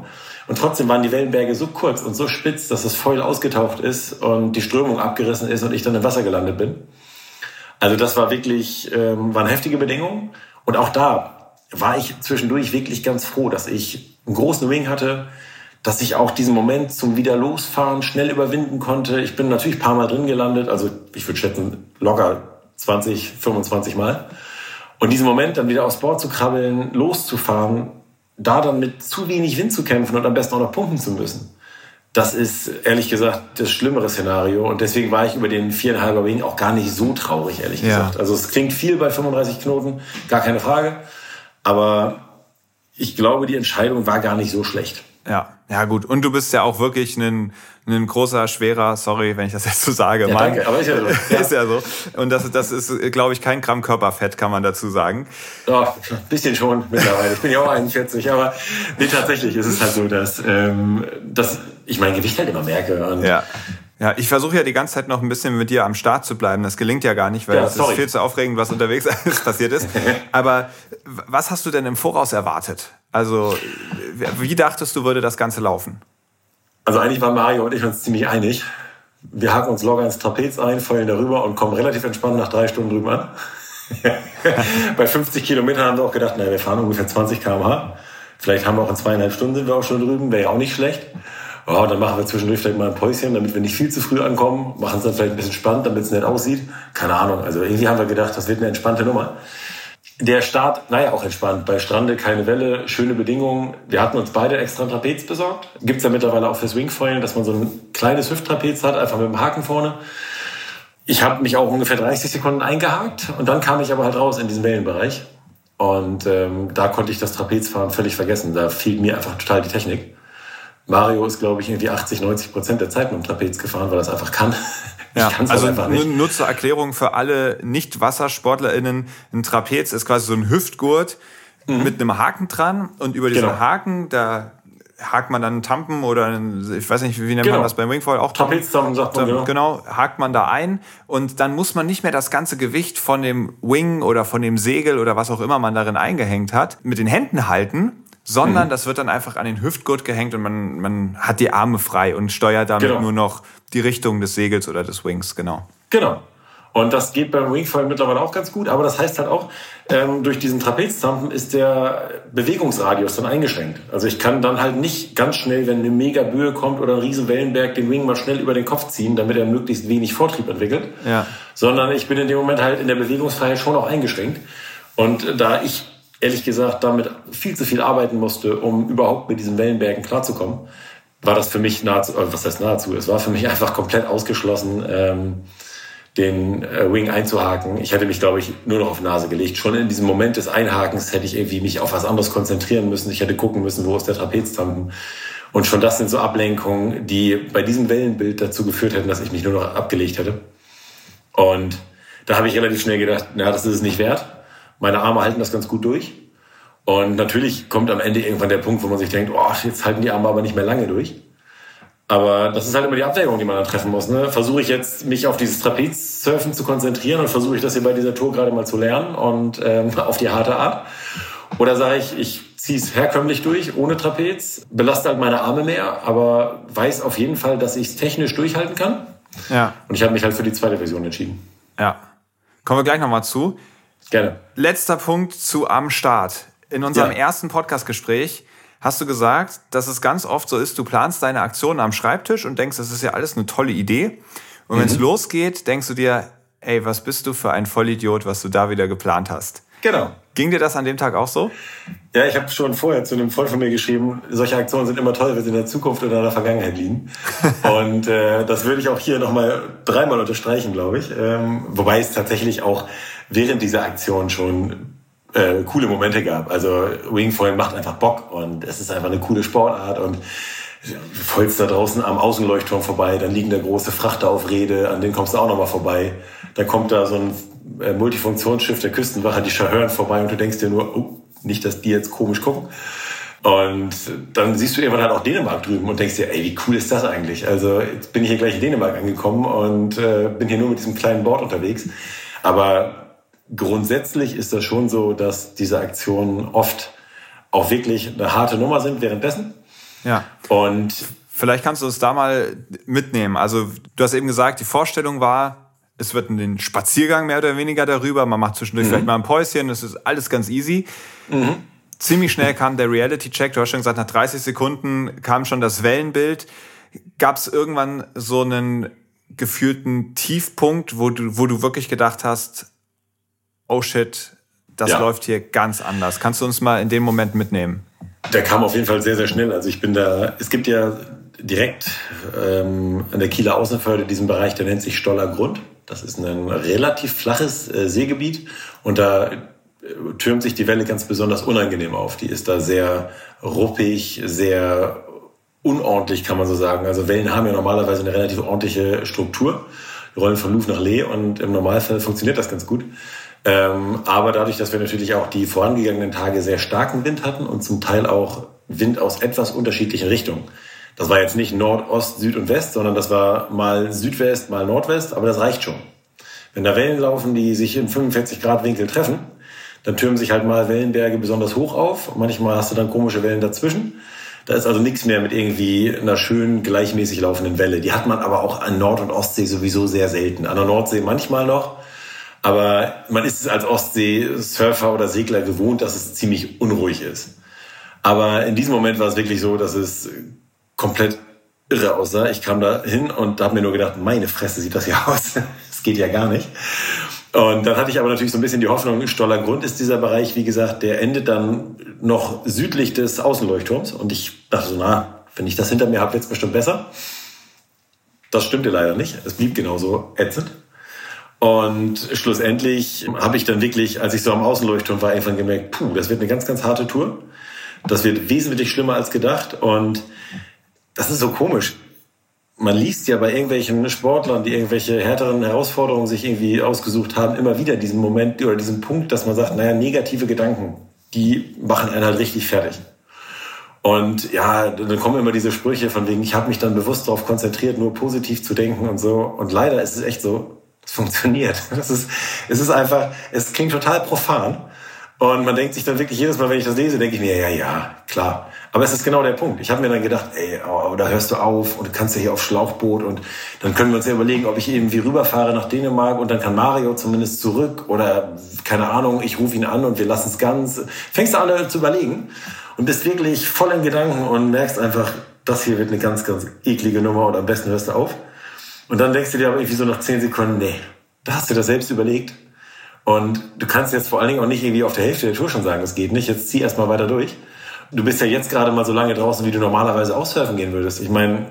Und trotzdem waren die Wellenberge so kurz und so spitz, dass es voll ausgetaucht ist und die Strömung abgerissen ist und ich dann im Wasser gelandet bin. Also das war wirklich, ähm, waren heftige Bedingungen. Und auch da war ich zwischendurch wirklich ganz froh, dass ich einen großen Wing hatte, dass ich auch diesen Moment zum wieder losfahren schnell überwinden konnte. Ich bin natürlich ein paar Mal drin gelandet, also ich würde schätzen locker 20, 25 Mal. Und diesen Moment dann wieder aufs Board zu krabbeln, loszufahren, da dann mit zu wenig Wind zu kämpfen und am besten auch noch pumpen zu müssen. Das ist ehrlich gesagt das schlimmere Szenario und deswegen war ich über den viereinhalber Wing auch gar nicht so traurig, ehrlich ja. gesagt. Also es klingt viel bei 35 Knoten, gar keine Frage. Aber ich glaube, die Entscheidung war gar nicht so schlecht. Ja, ja gut. Und du bist ja auch wirklich ein, ein großer, schwerer, sorry, wenn ich das jetzt so sage. Ja, Mann. danke, aber ist ja so. Ja. ist ja so. Und das, das ist, glaube ich, kein Gramm Körperfett, kann man dazu sagen. Ein bisschen schon mittlerweile. Ich bin ja auch 41, aber nee, tatsächlich ist es halt so, dass, ähm, dass ich mein Gewicht halt immer merke. Und ja. Ja, ich versuche ja die ganze Zeit noch ein bisschen mit dir am Start zu bleiben. Das gelingt ja gar nicht, weil ja, es ist viel zu aufregend, was unterwegs passiert ist. Aber was hast du denn im Voraus erwartet? Also, wie dachtest du, würde das Ganze laufen? Also eigentlich waren Mario und ich uns ziemlich einig. Wir haken uns locker ins Trapez ein, fallen darüber und kommen relativ entspannt nach drei Stunden drüber an. Bei 50 Kilometern haben wir auch gedacht, naja, wir fahren ungefähr 20 km/h. Vielleicht haben wir auch in zweieinhalb Stunden sind wir auch schon drüben, wäre ja auch nicht schlecht. Oh, dann machen wir zwischendurch vielleicht mal ein Päuschen, damit wir nicht viel zu früh ankommen. Machen es dann vielleicht ein bisschen spannend, damit es nett aussieht. Keine Ahnung. Also irgendwie haben wir gedacht, das wird eine entspannte Nummer. Der Start, naja, auch entspannt. Bei Strande keine Welle, schöne Bedingungen. Wir hatten uns beide extra ein Trapez besorgt. Gibt's ja mittlerweile auch fürs Wingfoiling, dass man so ein kleines Hüfttrapez hat, einfach mit dem Haken vorne. Ich habe mich auch ungefähr 30 Sekunden eingehakt und dann kam ich aber halt raus in diesen Wellenbereich. Und ähm, da konnte ich das Trapezfahren völlig vergessen. Da fehlt mir einfach total die Technik. Mario ist, glaube ich, irgendwie 80, 90 Prozent der Zeit mit dem Trapez gefahren, weil er es einfach kann. Ja, also nur, nur zur Erklärung für alle Nicht-WassersportlerInnen, ein Trapez ist quasi so ein Hüftgurt mhm. mit einem Haken dran und über diesen genau. Haken, da hakt man dann einen Tampen oder einen, ich weiß nicht, wie nennt genau. man das beim Wingfoil auch? Trapeztampen sagt man, genau. Genau, hakt man da ein und dann muss man nicht mehr das ganze Gewicht von dem Wing oder von dem Segel oder was auch immer man darin eingehängt hat, mit den Händen halten, sondern mhm. das wird dann einfach an den Hüftgurt gehängt und man, man hat die Arme frei und steuert damit genau. nur noch die Richtung des Segels oder des Wings, genau. Genau. Und das geht beim Wingfoil mittlerweile auch ganz gut, aber das heißt halt auch, ähm, durch diesen Trapeztampen ist der Bewegungsradius dann eingeschränkt. Also ich kann dann halt nicht ganz schnell, wenn eine mega Böe kommt oder ein riesen Wellenberg, den Wing mal schnell über den Kopf ziehen, damit er möglichst wenig Vortrieb entwickelt. Ja. Sondern ich bin in dem Moment halt in der Bewegungsfreiheit schon auch eingeschränkt. Und da ich ehrlich gesagt damit viel zu viel arbeiten musste, um überhaupt mit diesen Wellenbergen klarzukommen, war das für mich nahezu, was heißt nahezu, es war für mich einfach komplett ausgeschlossen, ähm, den äh, Wing einzuhaken. Ich hätte mich, glaube ich, nur noch auf Nase gelegt. Schon in diesem Moment des Einhakens hätte ich irgendwie mich auf was anderes konzentrieren müssen. Ich hätte gucken müssen, wo ist der Trapeztampen. Und schon das sind so Ablenkungen, die bei diesem Wellenbild dazu geführt hätten, dass ich mich nur noch abgelegt hätte. Und da habe ich relativ schnell gedacht, na, das ist es nicht wert. Meine Arme halten das ganz gut durch. Und natürlich kommt am Ende irgendwann der Punkt, wo man sich denkt, oh, jetzt halten die Arme aber nicht mehr lange durch. Aber das ist halt immer die Abwägung, die man dann treffen muss. Ne? Versuche ich jetzt, mich auf dieses Trapez-Surfen zu konzentrieren und versuche ich das hier bei dieser Tour gerade mal zu lernen und ähm, auf die harte Art? Oder sage ich, ich ziehe es herkömmlich durch, ohne Trapez, belaste halt meine Arme mehr, aber weiß auf jeden Fall, dass ich es technisch durchhalten kann. Ja. Und ich habe mich halt für die zweite Version entschieden. Ja. Kommen wir gleich nochmal zu. Gerne. Letzter Punkt zu am Start. In unserem ja. ersten Podcast-Gespräch hast du gesagt, dass es ganz oft so ist, du planst deine Aktionen am Schreibtisch und denkst, das ist ja alles eine tolle Idee. Und mhm. wenn es losgeht, denkst du dir, ey, was bist du für ein Vollidiot, was du da wieder geplant hast. Genau. Ging dir das an dem Tag auch so? Ja, ich habe schon vorher zu einem Freund von mir geschrieben, solche Aktionen sind immer toll, wenn sie in der Zukunft oder in der Vergangenheit liegen. und äh, das würde ich auch hier nochmal dreimal unterstreichen, glaube ich. Ähm, wobei es tatsächlich auch während dieser Aktion schon äh, coole Momente gab. Also Wingfoil macht einfach Bock und es ist einfach eine coole Sportart und folgst da draußen am Außenleuchtturm vorbei, dann liegen da große Frachter auf Rede, an denen kommst du auch nochmal vorbei. Dann kommt da so ein äh, Multifunktionsschiff der Küstenwache, die Schahören vorbei und du denkst dir nur, oh, nicht, dass die jetzt komisch gucken. Und dann siehst du irgendwann halt auch Dänemark drüben und denkst dir, ey, wie cool ist das eigentlich? Also jetzt bin ich hier gleich in Dänemark angekommen und äh, bin hier nur mit diesem kleinen Board unterwegs. Aber grundsätzlich ist das schon so, dass diese Aktionen oft auch wirklich eine harte Nummer sind währenddessen. Ja. Und vielleicht kannst du es da mal mitnehmen. Also du hast eben gesagt, die Vorstellung war, es wird ein Spaziergang mehr oder weniger darüber. Man macht zwischendurch mhm. vielleicht mal ein Päuschen. Das ist alles ganz easy. Mhm. Ziemlich schnell kam der Reality-Check. Du hast schon gesagt, nach 30 Sekunden kam schon das Wellenbild. Gab es irgendwann so einen gefühlten Tiefpunkt, wo du, wo du wirklich gedacht hast, oh shit, das ja. läuft hier ganz anders. Kannst du uns mal in dem Moment mitnehmen? Der kam auf jeden Fall sehr, sehr schnell. Also ich bin da, es gibt ja direkt ähm, an der Kieler Außenförde diesen Bereich, der nennt sich Stoller Grund. Das ist ein relativ flaches äh, Seegebiet und da äh, türmt sich die Welle ganz besonders unangenehm auf. Die ist da sehr ruppig, sehr unordentlich, kann man so sagen. Also Wellen haben ja normalerweise eine relativ ordentliche Struktur. Die rollen von Louvre nach Lee und im Normalfall funktioniert das ganz gut. Ähm, aber dadurch, dass wir natürlich auch die vorangegangenen Tage sehr starken Wind hatten und zum Teil auch Wind aus etwas unterschiedlichen Richtungen. Das war jetzt nicht Nord, Ost, Süd und West, sondern das war mal Südwest, mal Nordwest, aber das reicht schon. Wenn da Wellen laufen, die sich im 45 Grad Winkel treffen, dann türmen sich halt mal Wellenberge besonders hoch auf. Manchmal hast du dann komische Wellen dazwischen. Da ist also nichts mehr mit irgendwie einer schönen, gleichmäßig laufenden Welle. Die hat man aber auch an Nord- und Ostsee sowieso sehr selten. An der Nordsee manchmal noch, Aber man ist es als Ostsee-Surfer oder Segler gewohnt, dass es ziemlich unruhig ist. Aber in diesem Moment war es wirklich so, dass es komplett irre aussah. Ich kam da hin und habe mir nur gedacht, meine Fresse sieht das ja aus. Das geht ja gar nicht. Und dann hatte ich aber natürlich so ein bisschen die Hoffnung, Stoller Grund ist dieser Bereich, wie gesagt, der endet dann noch südlich des Außenleuchtturms. Und ich dachte so, na, wenn ich das hinter mir habe, wird es bestimmt besser. Das stimmte leider nicht. Es blieb genauso ätzend. Und schlussendlich habe ich dann wirklich, als ich so am Außenleuchtturm war, irgendwann gemerkt, puh, das wird eine ganz, ganz harte Tour. Das wird wesentlich schlimmer als gedacht. Und das ist so komisch man liest ja bei irgendwelchen Sportlern, die irgendwelche härteren Herausforderungen sich irgendwie ausgesucht haben, immer wieder diesen Moment oder diesen Punkt, dass man sagt, naja, negative Gedanken, die machen einen halt richtig fertig. Und ja, dann kommen immer diese Sprüche von wegen, ich habe mich dann bewusst darauf konzentriert, nur positiv zu denken und so. Und leider ist es echt so, es funktioniert. Das ist, es ist einfach, es klingt total profan. Und man denkt sich dann wirklich jedes Mal, wenn ich das lese, denke ich mir, ja, ja, klar. Aber es ist genau der Punkt. Ich habe mir dann gedacht, ey, oh, da hörst du auf und du kannst ja hier auf Schlauchboot und dann können wir uns ja überlegen, ob ich irgendwie rüberfahre nach Dänemark und dann kann Mario zumindest zurück oder keine Ahnung, ich rufe ihn an und wir lassen es ganz. Fängst du an zu überlegen und bist wirklich voll in Gedanken und merkst einfach, das hier wird eine ganz, ganz eklige Nummer und am besten hörst du auf. Und dann denkst du dir aber irgendwie so nach zehn Sekunden, nee, da hast du das selbst überlegt und du kannst jetzt vor allen Dingen auch nicht irgendwie auf der Hälfte der Tour schon sagen, es geht nicht, jetzt zieh erstmal weiter durch. Du bist ja jetzt gerade mal so lange draußen, wie du normalerweise auch surfen gehen würdest. Ich meine,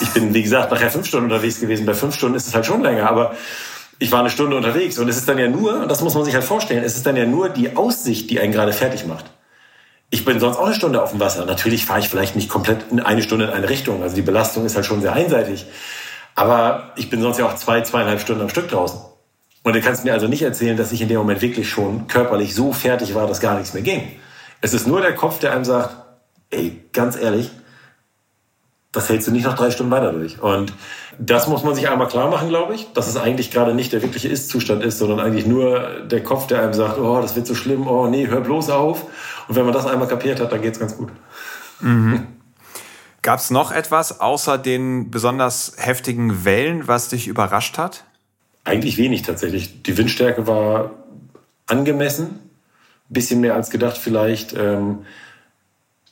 ich bin, wie gesagt, nachher fünf Stunden unterwegs gewesen. Bei fünf Stunden ist es halt schon länger, aber ich war eine Stunde unterwegs und es ist dann ja nur, und das muss man sich halt vorstellen, es ist dann ja nur die Aussicht, die einen gerade fertig macht. Ich bin sonst auch eine Stunde auf dem Wasser. Natürlich fahre ich vielleicht nicht komplett in eine Stunde in eine Richtung. Also die Belastung ist halt schon sehr einseitig. Aber ich bin sonst ja auch zwei, zweieinhalb Stunden am Stück draußen. Und du kannst mir also nicht erzählen, dass ich in dem Moment wirklich schon körperlich so fertig war, dass gar nichts mehr ging. Es ist nur der Kopf, der einem sagt, ey, ganz ehrlich, das hältst du nicht noch drei Stunden weiter durch. Und das muss man sich einmal klar machen, glaube ich, dass es eigentlich gerade nicht der wirkliche Ist-Zustand ist, sondern eigentlich nur der Kopf, der einem sagt, oh, das wird so schlimm, oh nee, hör bloß auf. Und wenn man das einmal kapiert hat, dann geht's ganz gut. Mhm. Gab es noch etwas außer den besonders heftigen Wellen, was dich überrascht hat? Eigentlich wenig tatsächlich. Die Windstärke war angemessen, bisschen mehr als gedacht vielleicht. Ähm,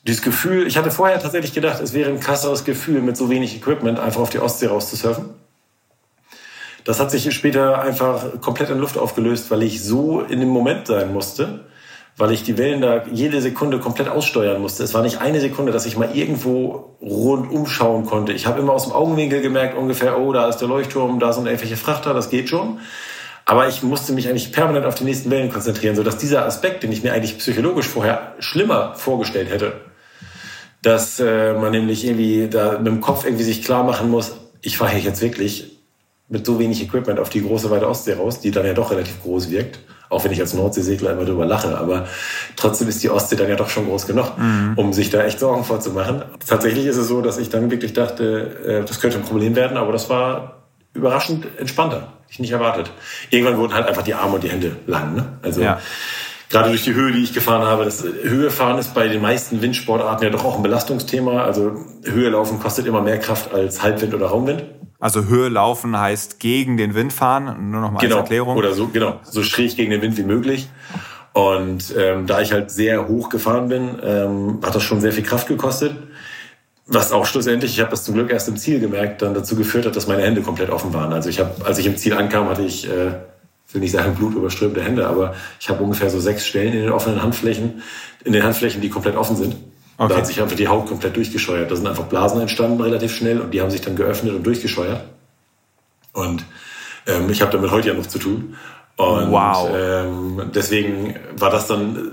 dieses Gefühl, ich hatte vorher tatsächlich gedacht, es wäre ein krasseres Gefühl, mit so wenig Equipment einfach auf die Ostsee rauszusurfen. Das hat sich später einfach komplett in Luft aufgelöst, weil ich so in dem Moment sein musste, weil ich die Wellen da jede Sekunde komplett aussteuern musste. Es war nicht eine Sekunde, dass ich mal irgendwo rund umschauen konnte. Ich habe immer aus dem Augenwinkel gemerkt, ungefähr, oh, da ist der Leuchtturm, da sind irgendwelche Frachter, das geht schon. Aber ich musste mich eigentlich permanent auf die nächsten Wellen konzentrieren, sodass dieser Aspekt, den ich mir eigentlich psychologisch vorher schlimmer vorgestellt hätte, dass äh, man nämlich irgendwie da mit dem Kopf irgendwie sich klar machen muss, ich fahre hier jetzt wirklich mit so wenig Equipment auf die große weite Ostsee raus, die dann ja doch relativ groß wirkt. Auch wenn ich als Nordseesegler immer drüber lache, aber trotzdem ist die Ostsee dann ja doch schon groß genug, mhm. um sich da echt Sorgen vorzumachen. Tatsächlich ist es so, dass ich dann wirklich dachte, äh, das könnte ein Problem werden, aber das war überraschend entspannter. Ich nicht erwartet. Irgendwann wurden halt einfach die Arme und die Hände lang. Ne? Also ja. Gerade durch die Höhe, die ich gefahren habe, das Höhefahren ist bei den meisten Windsportarten ja doch auch ein Belastungsthema. Also Höhe laufen kostet immer mehr Kraft als Halbwind oder Raumwind. Also Höhe laufen heißt gegen den Wind fahren, nur noch mal genau. als Erklärung. Oder so, genau, so schräg gegen den Wind wie möglich. Und ähm, da ich halt sehr hoch gefahren bin, ähm, hat das schon sehr viel Kraft gekostet. Was auch schlussendlich, ich habe das zum Glück erst im Ziel gemerkt, dann dazu geführt hat, dass meine Hände komplett offen waren. Also ich habe, als ich im Ziel ankam, hatte ich, äh, will nicht sagen blutüberströmte Hände, aber ich habe ungefähr so sechs Stellen in den offenen Handflächen, in den Handflächen, die komplett offen sind. Okay. Da hat sich einfach die Haut komplett durchgescheuert. Da sind einfach Blasen entstanden relativ schnell und die haben sich dann geöffnet und durchgescheuert. Und ähm, ich habe damit heute ja noch zu tun. Und wow. ähm, deswegen war das dann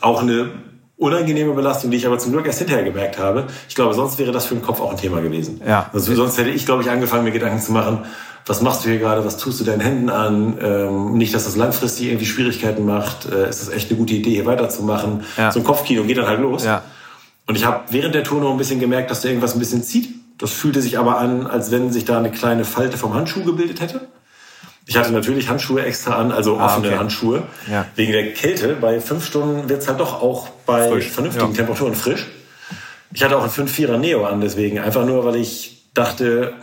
auch eine unangenehme Belastung, die ich aber zum Glück erst hinterher gemerkt habe. Ich glaube, sonst wäre das für den Kopf auch ein Thema gewesen. Ja. Also, sonst hätte ich, glaube ich, angefangen, mir Gedanken zu machen, was machst du hier gerade, was tust du deinen Händen an? Ähm, nicht, dass das langfristig irgendwie Schwierigkeiten macht. Äh, ist das echt eine gute Idee, hier weiterzumachen? Ja. So ein Kopfkino geht dann halt los. Ja. Und ich habe während der Tour noch ein bisschen gemerkt, dass da irgendwas ein bisschen zieht. Das fühlte sich aber an, als wenn sich da eine kleine Falte vom Handschuh gebildet hätte. Ich hatte natürlich Handschuhe extra an, also ah, offene okay. Handschuhe. Ja. Wegen der Kälte. Bei fünf Stunden wird's halt doch auch bei frisch. vernünftigen ja. Temperaturen frisch. Ich hatte auch einen 5-4er Neo an, deswegen. Einfach nur, weil ich dachte,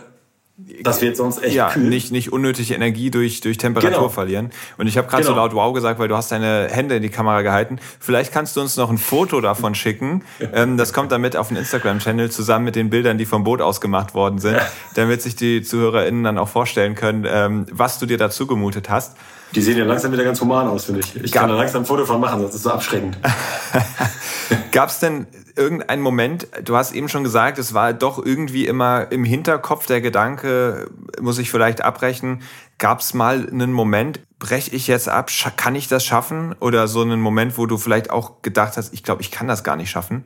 das wird sonst echt ja, kühl. Nicht, nicht unnötige Energie durch, durch Temperatur Genau. verlieren. Und ich habe gerade so Genau. laut Wow gesagt, weil du hast deine Hände in die Kamera gehalten. Vielleicht kannst du uns noch ein Foto davon schicken. Ähm, das kommt dann mit auf den Instagram-Channel zusammen mit den Bildern, die vom Boot aus gemacht worden sind, damit sich die ZuhörerInnen dann auch vorstellen können, ähm, was du dir dazu gemutet hast. Die sehen ja langsam wieder ganz human aus, finde ich. Ich Gar- kann da langsam ein Foto von machen, sonst ist es so abschreckend. Gab es denn irgendeinen Moment, du hast eben schon gesagt, es war doch irgendwie immer im Hinterkopf der Gedanke, muss ich vielleicht abbrechen. Gab es mal einen Moment, breche ich jetzt ab, kann ich das schaffen? Oder so einen Moment, wo du vielleicht auch gedacht hast, ich glaube, ich kann das gar nicht schaffen?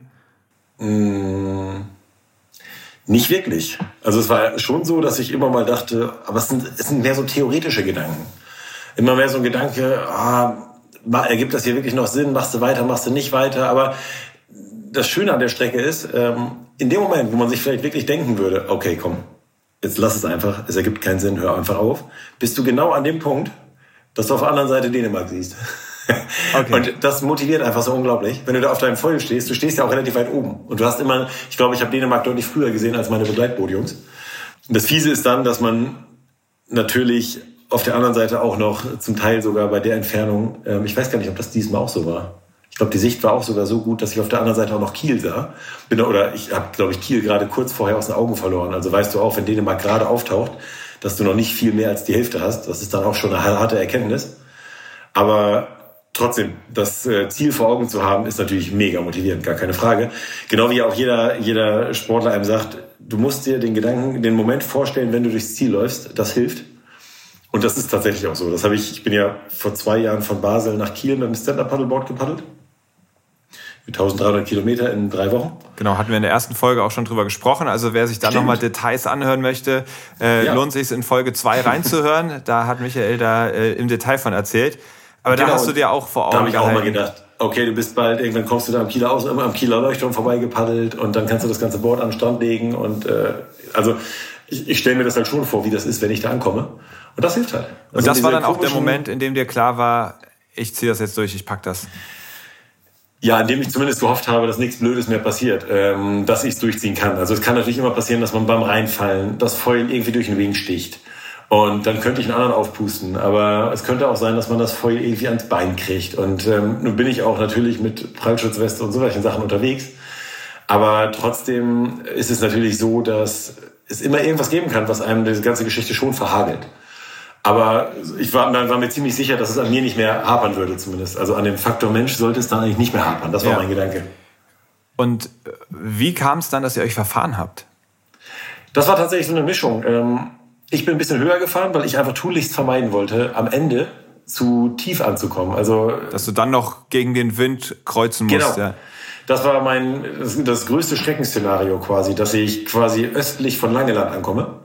Nicht wirklich. Also es war schon so, dass ich immer mal dachte, aber es sind, es sind mehr so theoretische Gedanken. Immer mehr so ein Gedanke, ah, ergibt das hier wirklich noch Sinn? Machst du weiter, machst du nicht weiter? Aber das Schöne an der Strecke ist, ähm, in dem Moment, wo man sich vielleicht wirklich denken würde, okay, komm, jetzt lass es einfach, es ergibt keinen Sinn, hör einfach auf, bist du genau an dem Punkt, dass du auf der anderen Seite Dänemark siehst. Okay. Und das motiviert einfach so unglaublich. Wenn du da auf deinem Foil stehst, du stehst ja auch relativ weit oben. Und du hast immer, ich glaube, ich habe Dänemark deutlich früher gesehen als meine Begleitpodiums. Und das Fiese ist dann, dass man natürlich auf der anderen Seite auch noch zum Teil sogar bei der Entfernung, ähm, ich weiß gar nicht, ob das diesmal auch so war. Ich glaube, die Sicht war auch sogar so gut, dass ich auf der anderen Seite auch noch Kiel sah. Bin, oder ich habe, glaube ich, Kiel gerade kurz vorher aus den Augen verloren. Also weißt du auch, wenn Dänemark gerade auftaucht, dass du noch nicht viel mehr als die Hälfte hast. Das ist dann auch schon eine harte Erkenntnis. Aber trotzdem, das äh, Ziel vor Augen zu haben, ist natürlich mega motivierend, gar keine Frage. Genau wie auch jeder, jeder Sportler einem sagt, du musst dir den Gedanken, den Moment vorstellen, wenn du durchs Ziel läufst, das hilft. Und das ist tatsächlich auch so. Das habe ich, ich bin ja vor zwei Jahren von Basel nach Kiel mit dem Stand-Up-Paddleboard gepaddelt. Mit 1300 Kilometer in drei Wochen. Genau, hatten wir in der ersten Folge auch schon drüber gesprochen. Also wer sich da nochmal Details anhören möchte, äh, Ja. lohnt sich es in Folge 2 reinzuhören. da hat Michael da äh, im Detail von erzählt. Aber da Genau, hast du dir auch vor Augen Da habe ich auch mal gedacht, okay, du bist bald, irgendwann kommst du da am Kieler, Aus, am Kieler Leuchtturm vorbeigepaddelt und dann kannst du das ganze Board an den Strand legen. Und äh, also ich, ich stelle mir das halt schon vor, wie das ist, wenn ich da ankomme. Und das hilft halt. Und das war dann auch der Moment, in dem dir klar war, ich ziehe das jetzt durch, ich pack das. Ja, indem ich zumindest gehofft habe, dass nichts Blödes mehr passiert, ähm, dass ich es durchziehen kann. Also es kann natürlich immer passieren, dass man beim Reinfallen das Foil irgendwie durch den Wing sticht. Und dann könnte ich einen anderen aufpusten. Aber es könnte auch sein, dass man das Foil irgendwie ans Bein kriegt. Und ähm, nun bin ich auch natürlich mit Prallschutzweste und so welchen Sachen unterwegs. Aber trotzdem ist es natürlich so, dass es immer irgendwas geben kann, was einem diese ganze Geschichte schon verhagelt. Aber ich war, war mir ziemlich sicher, dass es an mir nicht mehr hapern würde, zumindest. Also an dem Faktor Mensch sollte es dann eigentlich nicht mehr hapern. Das war Ja. mein Gedanke. Und äh, wie kam es dann, dass ihr euch verfahren habt? Das war tatsächlich so eine Mischung. Ähm, Ich bin ein bisschen höher gefahren, weil ich einfach tunlichst vermeiden wollte, am Ende zu tief anzukommen. Also Dass du dann noch gegen den Wind kreuzen musst. Genau. Ja. Das war mein das, das größte Schreckensszenario quasi, dass ich quasi östlich von Langeland ankomme.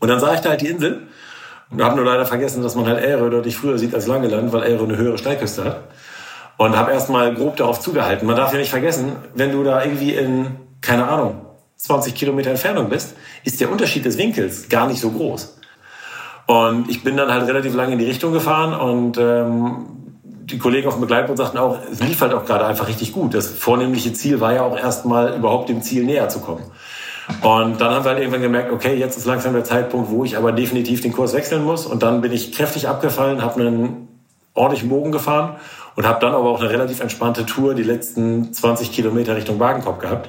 Und dann sah ich da halt die Insel und habe nur leider vergessen, dass man halt Ehre deutlich früher sieht als Langeland, weil Ehre eine höhere Steilküste hat. Und habe erstmal grob darauf zugehalten. Man darf ja nicht vergessen, wenn du da irgendwie in, keine Ahnung, 20 Kilometer Entfernung bist, ist der Unterschied des Winkels gar nicht so groß. Und ich bin dann halt relativ lange in die Richtung gefahren und ähm, die Kollegen auf dem Begleitboot sagten auch, es lief halt auch gerade einfach richtig gut. Das vornehmliche Ziel war ja auch erstmal überhaupt dem Ziel näher zu kommen. Und dann haben wir halt irgendwann gemerkt, okay, jetzt ist langsam der Zeitpunkt, wo ich aber definitiv den Kurs wechseln muss. Und dann bin ich kräftig abgefallen, habe einen ordentlichen Bogen gefahren und habe dann aber auch eine relativ entspannte Tour die letzten 20 Kilometer Richtung Wagenkorb gehabt.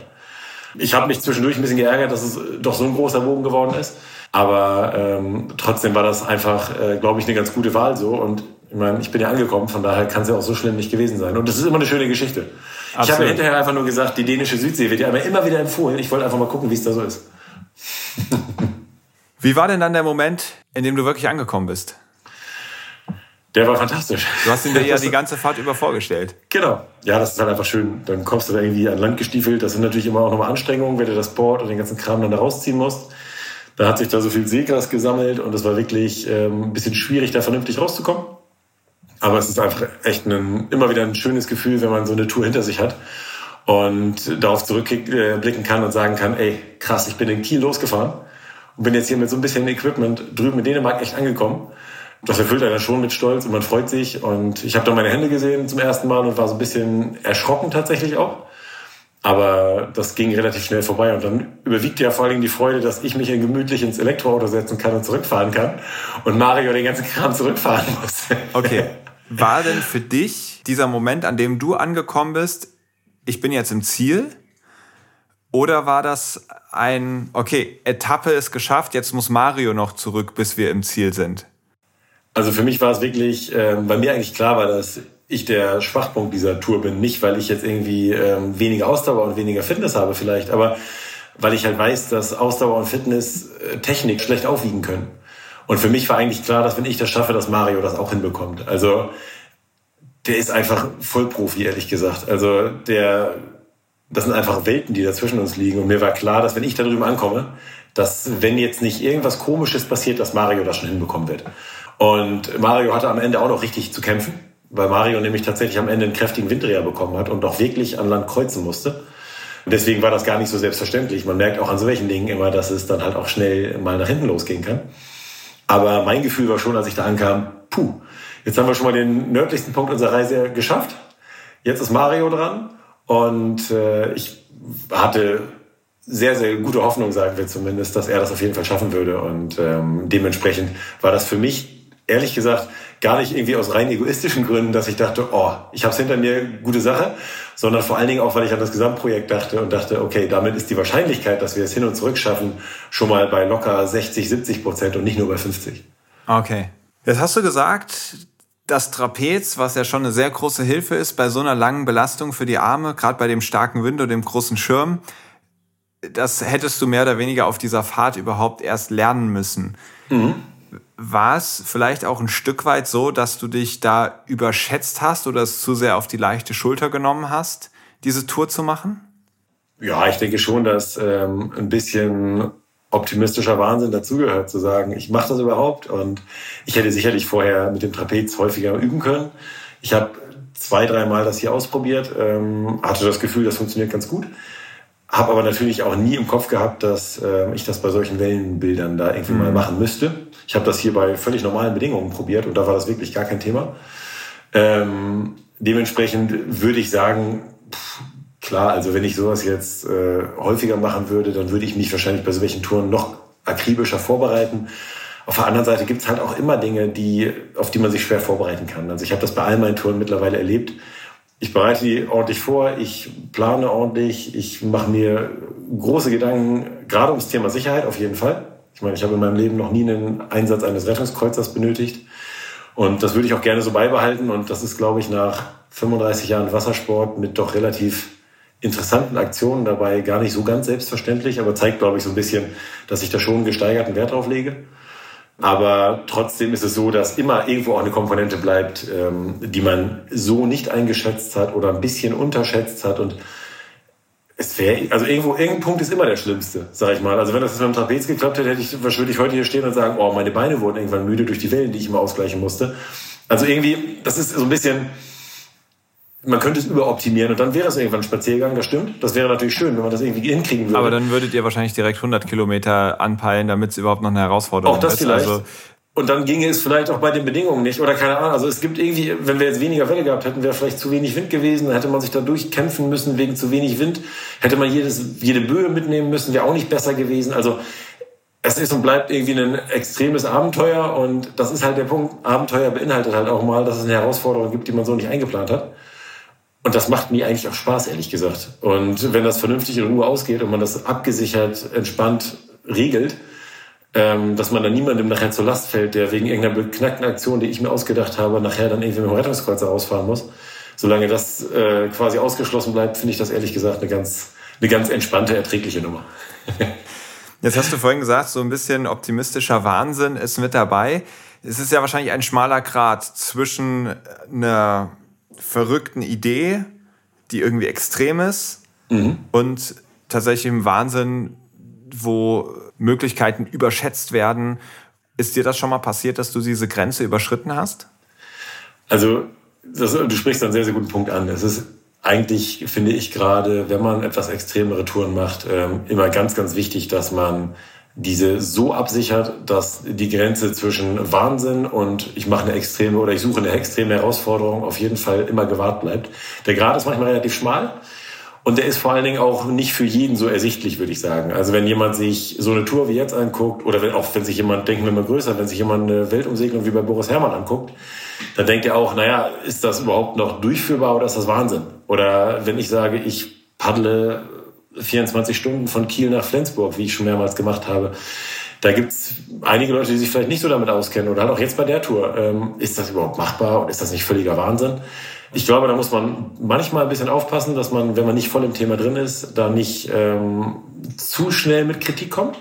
Ich habe mich zwischendurch ein bisschen geärgert, dass es doch so ein großer Bogen geworden ist. Aber ähm, trotzdem war das einfach, äh, glaube ich, eine ganz gute Wahl so. Und ich meine, ich bin ja angekommen, von daher kann es ja auch so schlimm nicht gewesen sein. Und das ist immer eine schöne Geschichte. Ich habe Absolut. mir hinterher einfach nur gesagt, die dänische Südsee wird ja aber immer wieder empfohlen. Ich wollte einfach mal gucken, wie es da so ist. Wie war denn dann der Moment, in dem du wirklich angekommen bist? Der war fantastisch. Du hast ihn dir ja die ganze Fahrt über vorgestellt. Genau. Ja, das ist halt einfach schön. Dann kommst du da irgendwie an Land gestiefelt. Das sind natürlich immer auch nochmal Anstrengungen, wenn du das Board und den ganzen Kram dann da rausziehen musst. Da hat sich da so viel Seegras gesammelt und es war wirklich ähm, ein bisschen schwierig, da vernünftig rauszukommen. Aber es ist einfach echt ein, immer wieder ein schönes Gefühl, wenn man so eine Tour hinter sich hat und darauf zurückblicken kann und sagen kann, ey, krass, ich bin in Kiel losgefahren und bin jetzt hier mit so ein bisschen Equipment drüben in Dänemark echt angekommen. Das erfüllt einen schon mit Stolz und man freut sich. Und ich habe da meine Hände gesehen zum ersten Mal und war so ein bisschen erschrocken tatsächlich auch. Aber das ging relativ schnell vorbei und dann überwiegte ja vor allen Dingen die Freude, dass ich mich in gemütlich ins Elektroauto setzen kann und zurückfahren kann und Mario den ganzen Kram zurückfahren muss. Okay. War denn für dich dieser Moment, an dem du angekommen bist, ich bin jetzt im Ziel? Oder war das ein, okay, Etappe ist geschafft, jetzt muss Mario noch zurück, bis wir im Ziel sind? Also für mich war es wirklich, äh, bei mir eigentlich klar war, dass ich der Schwachpunkt dieser Tour bin. Nicht, weil ich jetzt irgendwie ähm, weniger Ausdauer und weniger Fitness habe vielleicht, aber weil ich halt weiß, dass Ausdauer und Fitness äh, Technik schlecht aufwiegen können. Und für mich war eigentlich klar, dass wenn ich das schaffe, dass Mario das auch hinbekommt. Also der ist einfach Vollprofi, ehrlich gesagt. Also der, das sind einfach Welten, die dazwischen uns liegen. Und mir war klar, dass wenn ich da drüben ankomme, dass wenn jetzt nicht irgendwas Komisches passiert, dass Mario das schon hinbekommen wird. Und Mario hatte am Ende auch noch richtig zu kämpfen weil Mario nämlich tatsächlich am Ende einen kräftigen Windreher bekommen hat und auch wirklich an Land kreuzen musste. Und deswegen war das gar nicht so selbstverständlich. Man merkt auch an solchen Dingen immer, dass es dann halt auch schnell mal nach hinten losgehen kann. Aber mein Gefühl war schon, als ich da ankam, puh, jetzt haben wir schon mal den nördlichsten Punkt unserer Reise geschafft. Jetzt ist Mario dran. Und äh, ich hatte sehr, sehr gute Hoffnung, sagen wir zumindest, dass er das auf jeden Fall schaffen würde. Und ähm, dementsprechend war das für mich, ehrlich gesagt, gar nicht irgendwie aus rein egoistischen Gründen, dass ich dachte, oh, ich habe es hinter mir, gute Sache, sondern vor allen Dingen auch, weil ich an das Gesamtprojekt dachte und dachte, okay, damit ist die Wahrscheinlichkeit, dass wir es hin und zurück schaffen, schon mal bei locker 60, 70 Prozent und nicht nur bei 50. Okay. Jetzt hast du gesagt, das Trapez, was ja schon eine sehr große Hilfe ist bei so einer langen Belastung für die Arme, gerade bei dem starken Wind und dem großen Schirm, das hättest du mehr oder weniger auf dieser Fahrt überhaupt erst lernen müssen. Mhm war es vielleicht auch ein Stück weit so, dass du dich da überschätzt hast oder es zu sehr auf die leichte Schulter genommen hast, diese Tour zu machen? Ja, ich denke schon, dass ähm, ein bisschen optimistischer Wahnsinn dazugehört, zu sagen, ich mache das überhaupt. Und ich hätte sicherlich vorher mit dem Trapez häufiger üben können. Ich habe zwei, dreimal das hier ausprobiert, ähm, hatte das Gefühl, das funktioniert ganz gut. Habe aber natürlich auch nie im Kopf gehabt, dass äh, ich das bei solchen Wellenbildern da irgendwie mhm. mal machen müsste. Ich habe das hier bei völlig normalen Bedingungen probiert und da war das wirklich gar kein Thema. Ähm, dementsprechend würde ich sagen, pff, klar, also wenn ich sowas jetzt äh, häufiger machen würde, dann würde ich mich wahrscheinlich bei solchen Touren noch akribischer vorbereiten. Auf der anderen Seite gibt es halt auch immer Dinge, die, auf die man sich schwer vorbereiten kann. Also ich habe das bei all meinen Touren mittlerweile erlebt. Ich bereite die ordentlich vor, ich plane ordentlich, ich mache mir große Gedanken, gerade ums Thema Sicherheit auf jeden Fall. Ich meine, ich habe in meinem Leben noch nie einen Einsatz eines Rettungskreuzers benötigt. Und das würde ich auch gerne so beibehalten. Und das ist, glaube ich, nach 35 Jahren Wassersport mit doch relativ interessanten Aktionen dabei gar nicht so ganz selbstverständlich, aber zeigt, glaube ich, so ein bisschen, dass ich da schon gesteigerten Wert drauf lege. Aber trotzdem ist es so, dass immer irgendwo auch eine Komponente bleibt, ähm, die man so nicht eingeschätzt hat oder ein bisschen unterschätzt hat. Und es wäre, also irgendwo, irgendein Punkt ist immer der schlimmste, sag ich mal. Also wenn das mit dem Trapez geklappt hätte, hätte ich, würde ich heute hier stehen und sagen, oh, meine Beine wurden irgendwann müde durch die Wellen, die ich immer ausgleichen musste. Also irgendwie, das ist so ein bisschen, man könnte es überoptimieren und dann wäre es irgendwann ein Spaziergang, das stimmt. Das wäre natürlich schön, wenn man das irgendwie hinkriegen würde. Aber dann würdet ihr wahrscheinlich direkt 100 Kilometer anpeilen, damit es überhaupt noch eine Herausforderung ist. Auch das ist. vielleicht. Also und dann ginge es vielleicht auch bei den Bedingungen nicht oder keine Ahnung. Also es gibt irgendwie, wenn wir jetzt weniger Welle gehabt hätten, wäre vielleicht zu wenig Wind gewesen. Dann hätte man sich da durchkämpfen müssen wegen zu wenig Wind. Hätte man jedes, jede Böe mitnehmen müssen, wäre auch nicht besser gewesen. Also es ist und bleibt irgendwie ein extremes Abenteuer und das ist halt der Punkt. Abenteuer beinhaltet halt auch mal, dass es eine Herausforderung gibt, die man so nicht eingeplant hat. Und das macht mir eigentlich auch Spaß, ehrlich gesagt. Und wenn das vernünftig in Ruhe ausgeht und man das abgesichert, entspannt regelt, ähm, dass man dann niemandem nachher zur Last fällt, der wegen irgendeiner beknackten Aktion, die ich mir ausgedacht habe, nachher dann irgendwie mit dem Rettungskreuzer rausfahren muss. Solange das äh, quasi ausgeschlossen bleibt, finde ich das ehrlich gesagt eine ganz, eine ganz entspannte, erträgliche Nummer. Jetzt hast du vorhin gesagt, so ein bisschen optimistischer Wahnsinn ist mit dabei. Es ist ja wahrscheinlich ein schmaler Grad zwischen einer verrückten Idee, die irgendwie extrem ist, mhm. und tatsächlich im Wahnsinn, wo Möglichkeiten überschätzt werden. Ist dir das schon mal passiert, dass du diese Grenze überschritten hast? Also, das, du sprichst einen sehr, sehr guten Punkt an. Es ist eigentlich, finde ich gerade, wenn man etwas extremere Touren macht, ähm, immer ganz, ganz wichtig, dass man diese so absichert, dass die Grenze zwischen Wahnsinn und ich mache eine extreme oder ich suche eine extreme Herausforderung auf jeden Fall immer gewahrt bleibt. Der Grad ist manchmal relativ schmal Und der ist vor allen Dingen auch nicht für jeden so ersichtlich, würde ich sagen. Also wenn jemand sich so eine Tour wie jetzt anguckt, oder wenn, auch wenn sich jemand, denken wir mal größer, wenn sich jemand eine Weltumsegelung wie bei Boris Herrmann anguckt, dann denkt er auch, naja, ist das überhaupt noch durchführbar oder ist das Wahnsinn? Oder wenn ich sage, ich paddle 24 Stunden von Kiel nach Flensburg, wie ich schon mehrmals gemacht habe, da gibt's einige Leute, die sich vielleicht nicht so damit auskennen oder halt auch jetzt bei der Tour. Ähm, ist das überhaupt machbar und ist das nicht völliger Wahnsinn? Ich glaube, da muss man manchmal ein bisschen aufpassen, dass man, wenn man nicht voll im Thema drin ist, da nicht ähm, zu schnell mit Kritik kommt.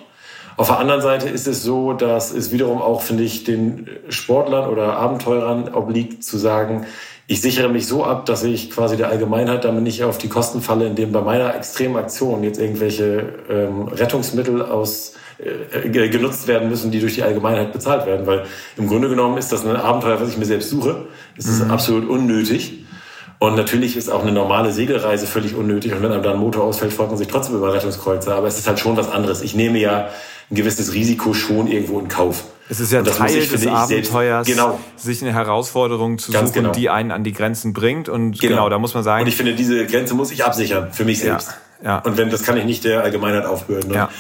Auf der anderen Seite ist es so, dass es wiederum auch, finde ich, den Sportlern oder Abenteurern obliegt zu sagen, ich sichere mich so ab, dass ich quasi der Allgemeinheit damit nicht auf die Kosten falle, indem bei meiner extremen Aktion jetzt irgendwelche ähm, Rettungsmittel aus äh, genutzt werden müssen, die durch die Allgemeinheit bezahlt werden. Weil im Grunde genommen ist das ein Abenteuer, was ich mir selbst suche. Es ist mhm. absolut unnötig. Und natürlich ist auch eine normale Segelreise völlig unnötig. Und wenn einem dann ein Motor ausfällt, freut man sich trotzdem über Rettungskreuzer. Aber es ist halt schon was anderes. Ich nehme ja ein gewisses Risiko schon irgendwo in Kauf. Es ist ja Teil ich, des Abenteuers, genau. sich eine Herausforderung zu Ganz suchen, genau. die einen an die Grenzen bringt. Und genau. genau. da muss man sagen. Und ich finde, diese Grenze muss ich absichern für mich selbst. Ja. ja. Und wenn das kann ich nicht der Allgemeinheit aufbürden. Ja.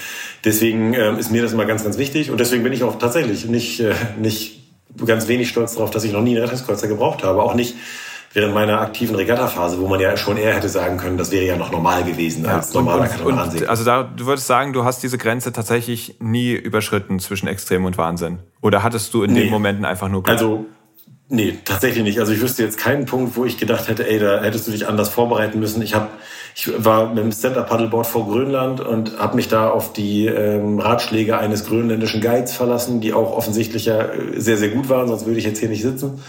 Deswegen ähm, ist mir das immer ganz, ganz wichtig. Und deswegen bin ich auch tatsächlich nicht, äh, nicht ganz wenig stolz darauf, dass ich noch nie einen Rettungskreuzer gebraucht habe. Auch nicht während meiner aktiven Regattaphase, wo man ja schon eher hätte sagen können, das wäre ja noch normal gewesen ja, als normaler Katamaran. Also da, du würdest sagen, du hast diese Grenze tatsächlich nie überschritten zwischen Extrem und Wahnsinn. Oder hattest du in nee. den Momenten einfach nur Glück? Also Nee, tatsächlich nicht. Also ich wüsste jetzt keinen Punkt, wo ich gedacht hätte, ey, da hättest du dich anders vorbereiten müssen. Ich habe, ich war mit dem Center Paddleboard vor Grönland und habe mich da auf die ähm, Ratschläge eines grönländischen Guides verlassen, die auch offensichtlich ja äh, sehr, sehr gut waren, sonst würde ich jetzt hier nicht sitzen.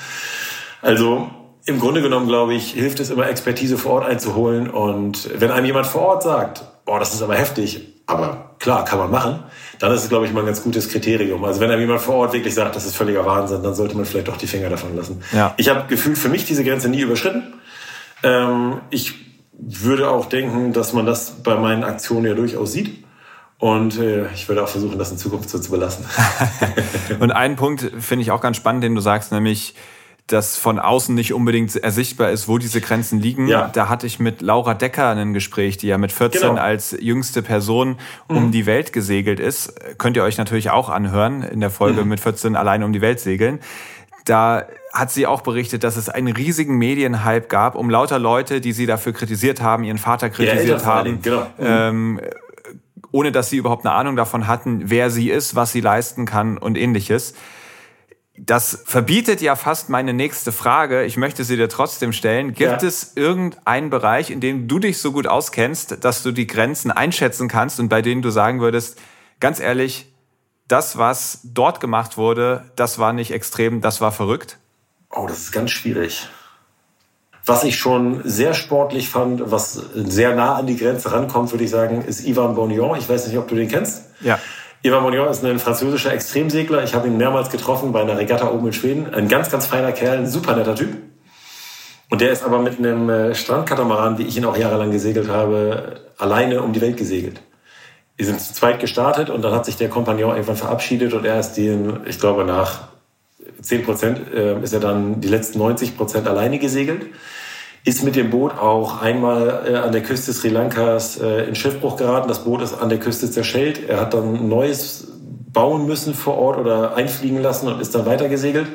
Also im Grunde genommen, glaube ich, hilft es immer, Expertise vor Ort einzuholen. Und wenn einem jemand vor Ort sagt, boah, das ist aber heftig, aber klar, kann man machen, dann ist es, glaube ich, mal ein ganz gutes Kriterium. Also wenn einem jemand vor Ort wirklich sagt, das ist völliger Wahnsinn, dann sollte man vielleicht doch die Finger davon lassen. Ja. Ich habe gefühlt für mich diese Grenze nie überschritten. Ähm, ich würde auch denken, dass man das bei meinen Aktionen ja durchaus sieht. Und äh, ich würde auch versuchen, das in Zukunft so zu belassen. Und einen Punkt finde ich auch ganz spannend, den du sagst, nämlich dass von außen nicht unbedingt ersichtbar ist, wo diese Grenzen liegen. Ja. Da hatte ich mit Laura Decker ein Gespräch, die ja mit 14 genau. als jüngste Person um mhm. die Welt gesegelt ist. Könnt ihr euch natürlich auch anhören in der Folge mhm. mit 14 allein um die Welt segeln. Da hat sie auch berichtet, dass es einen riesigen Medienhype gab, um lauter Leute, die sie dafür kritisiert haben, ihren Vater kritisiert ja, haben. Genau. Mhm. Ähm, ohne dass sie überhaupt eine Ahnung davon hatten, wer sie ist, was sie leisten kann und ähnliches. Das verbietet ja fast meine nächste Frage. Ich möchte sie dir trotzdem stellen. Gibt ja. es irgendeinen Bereich, in dem du dich so gut auskennst, dass du die Grenzen einschätzen kannst und bei denen du sagen würdest, ganz ehrlich, das, was dort gemacht wurde, das war nicht extrem, das war verrückt? Oh, das ist ganz schwierig. Was ich schon sehr sportlich fand, was sehr nah an die Grenze rankommt, würde ich sagen, ist Ivan Bonillon. Ich weiß nicht, ob du den kennst. Ja. Ivan Monion ist ein französischer Extremsegler. Ich habe ihn mehrmals getroffen bei einer Regatta oben in Schweden. Ein ganz, ganz feiner Kerl, ein super netter Typ. Und der ist aber mit einem äh, Strandkatamaran, wie ich ihn auch jahrelang gesegelt habe, alleine um die Welt gesegelt. Wir sind zu zweit gestartet und dann hat sich der Kompagnon irgendwann verabschiedet und er ist den, ich glaube, nach 10 Prozent äh, ist er dann die letzten 90 Prozent alleine gesegelt ist mit dem Boot auch einmal äh, an der Küste Sri Lankas äh, in Schiffbruch geraten. Das Boot ist an der Küste zerschellt. Er hat dann ein neues bauen müssen vor Ort oder einfliegen lassen und ist dann weitergesegelt.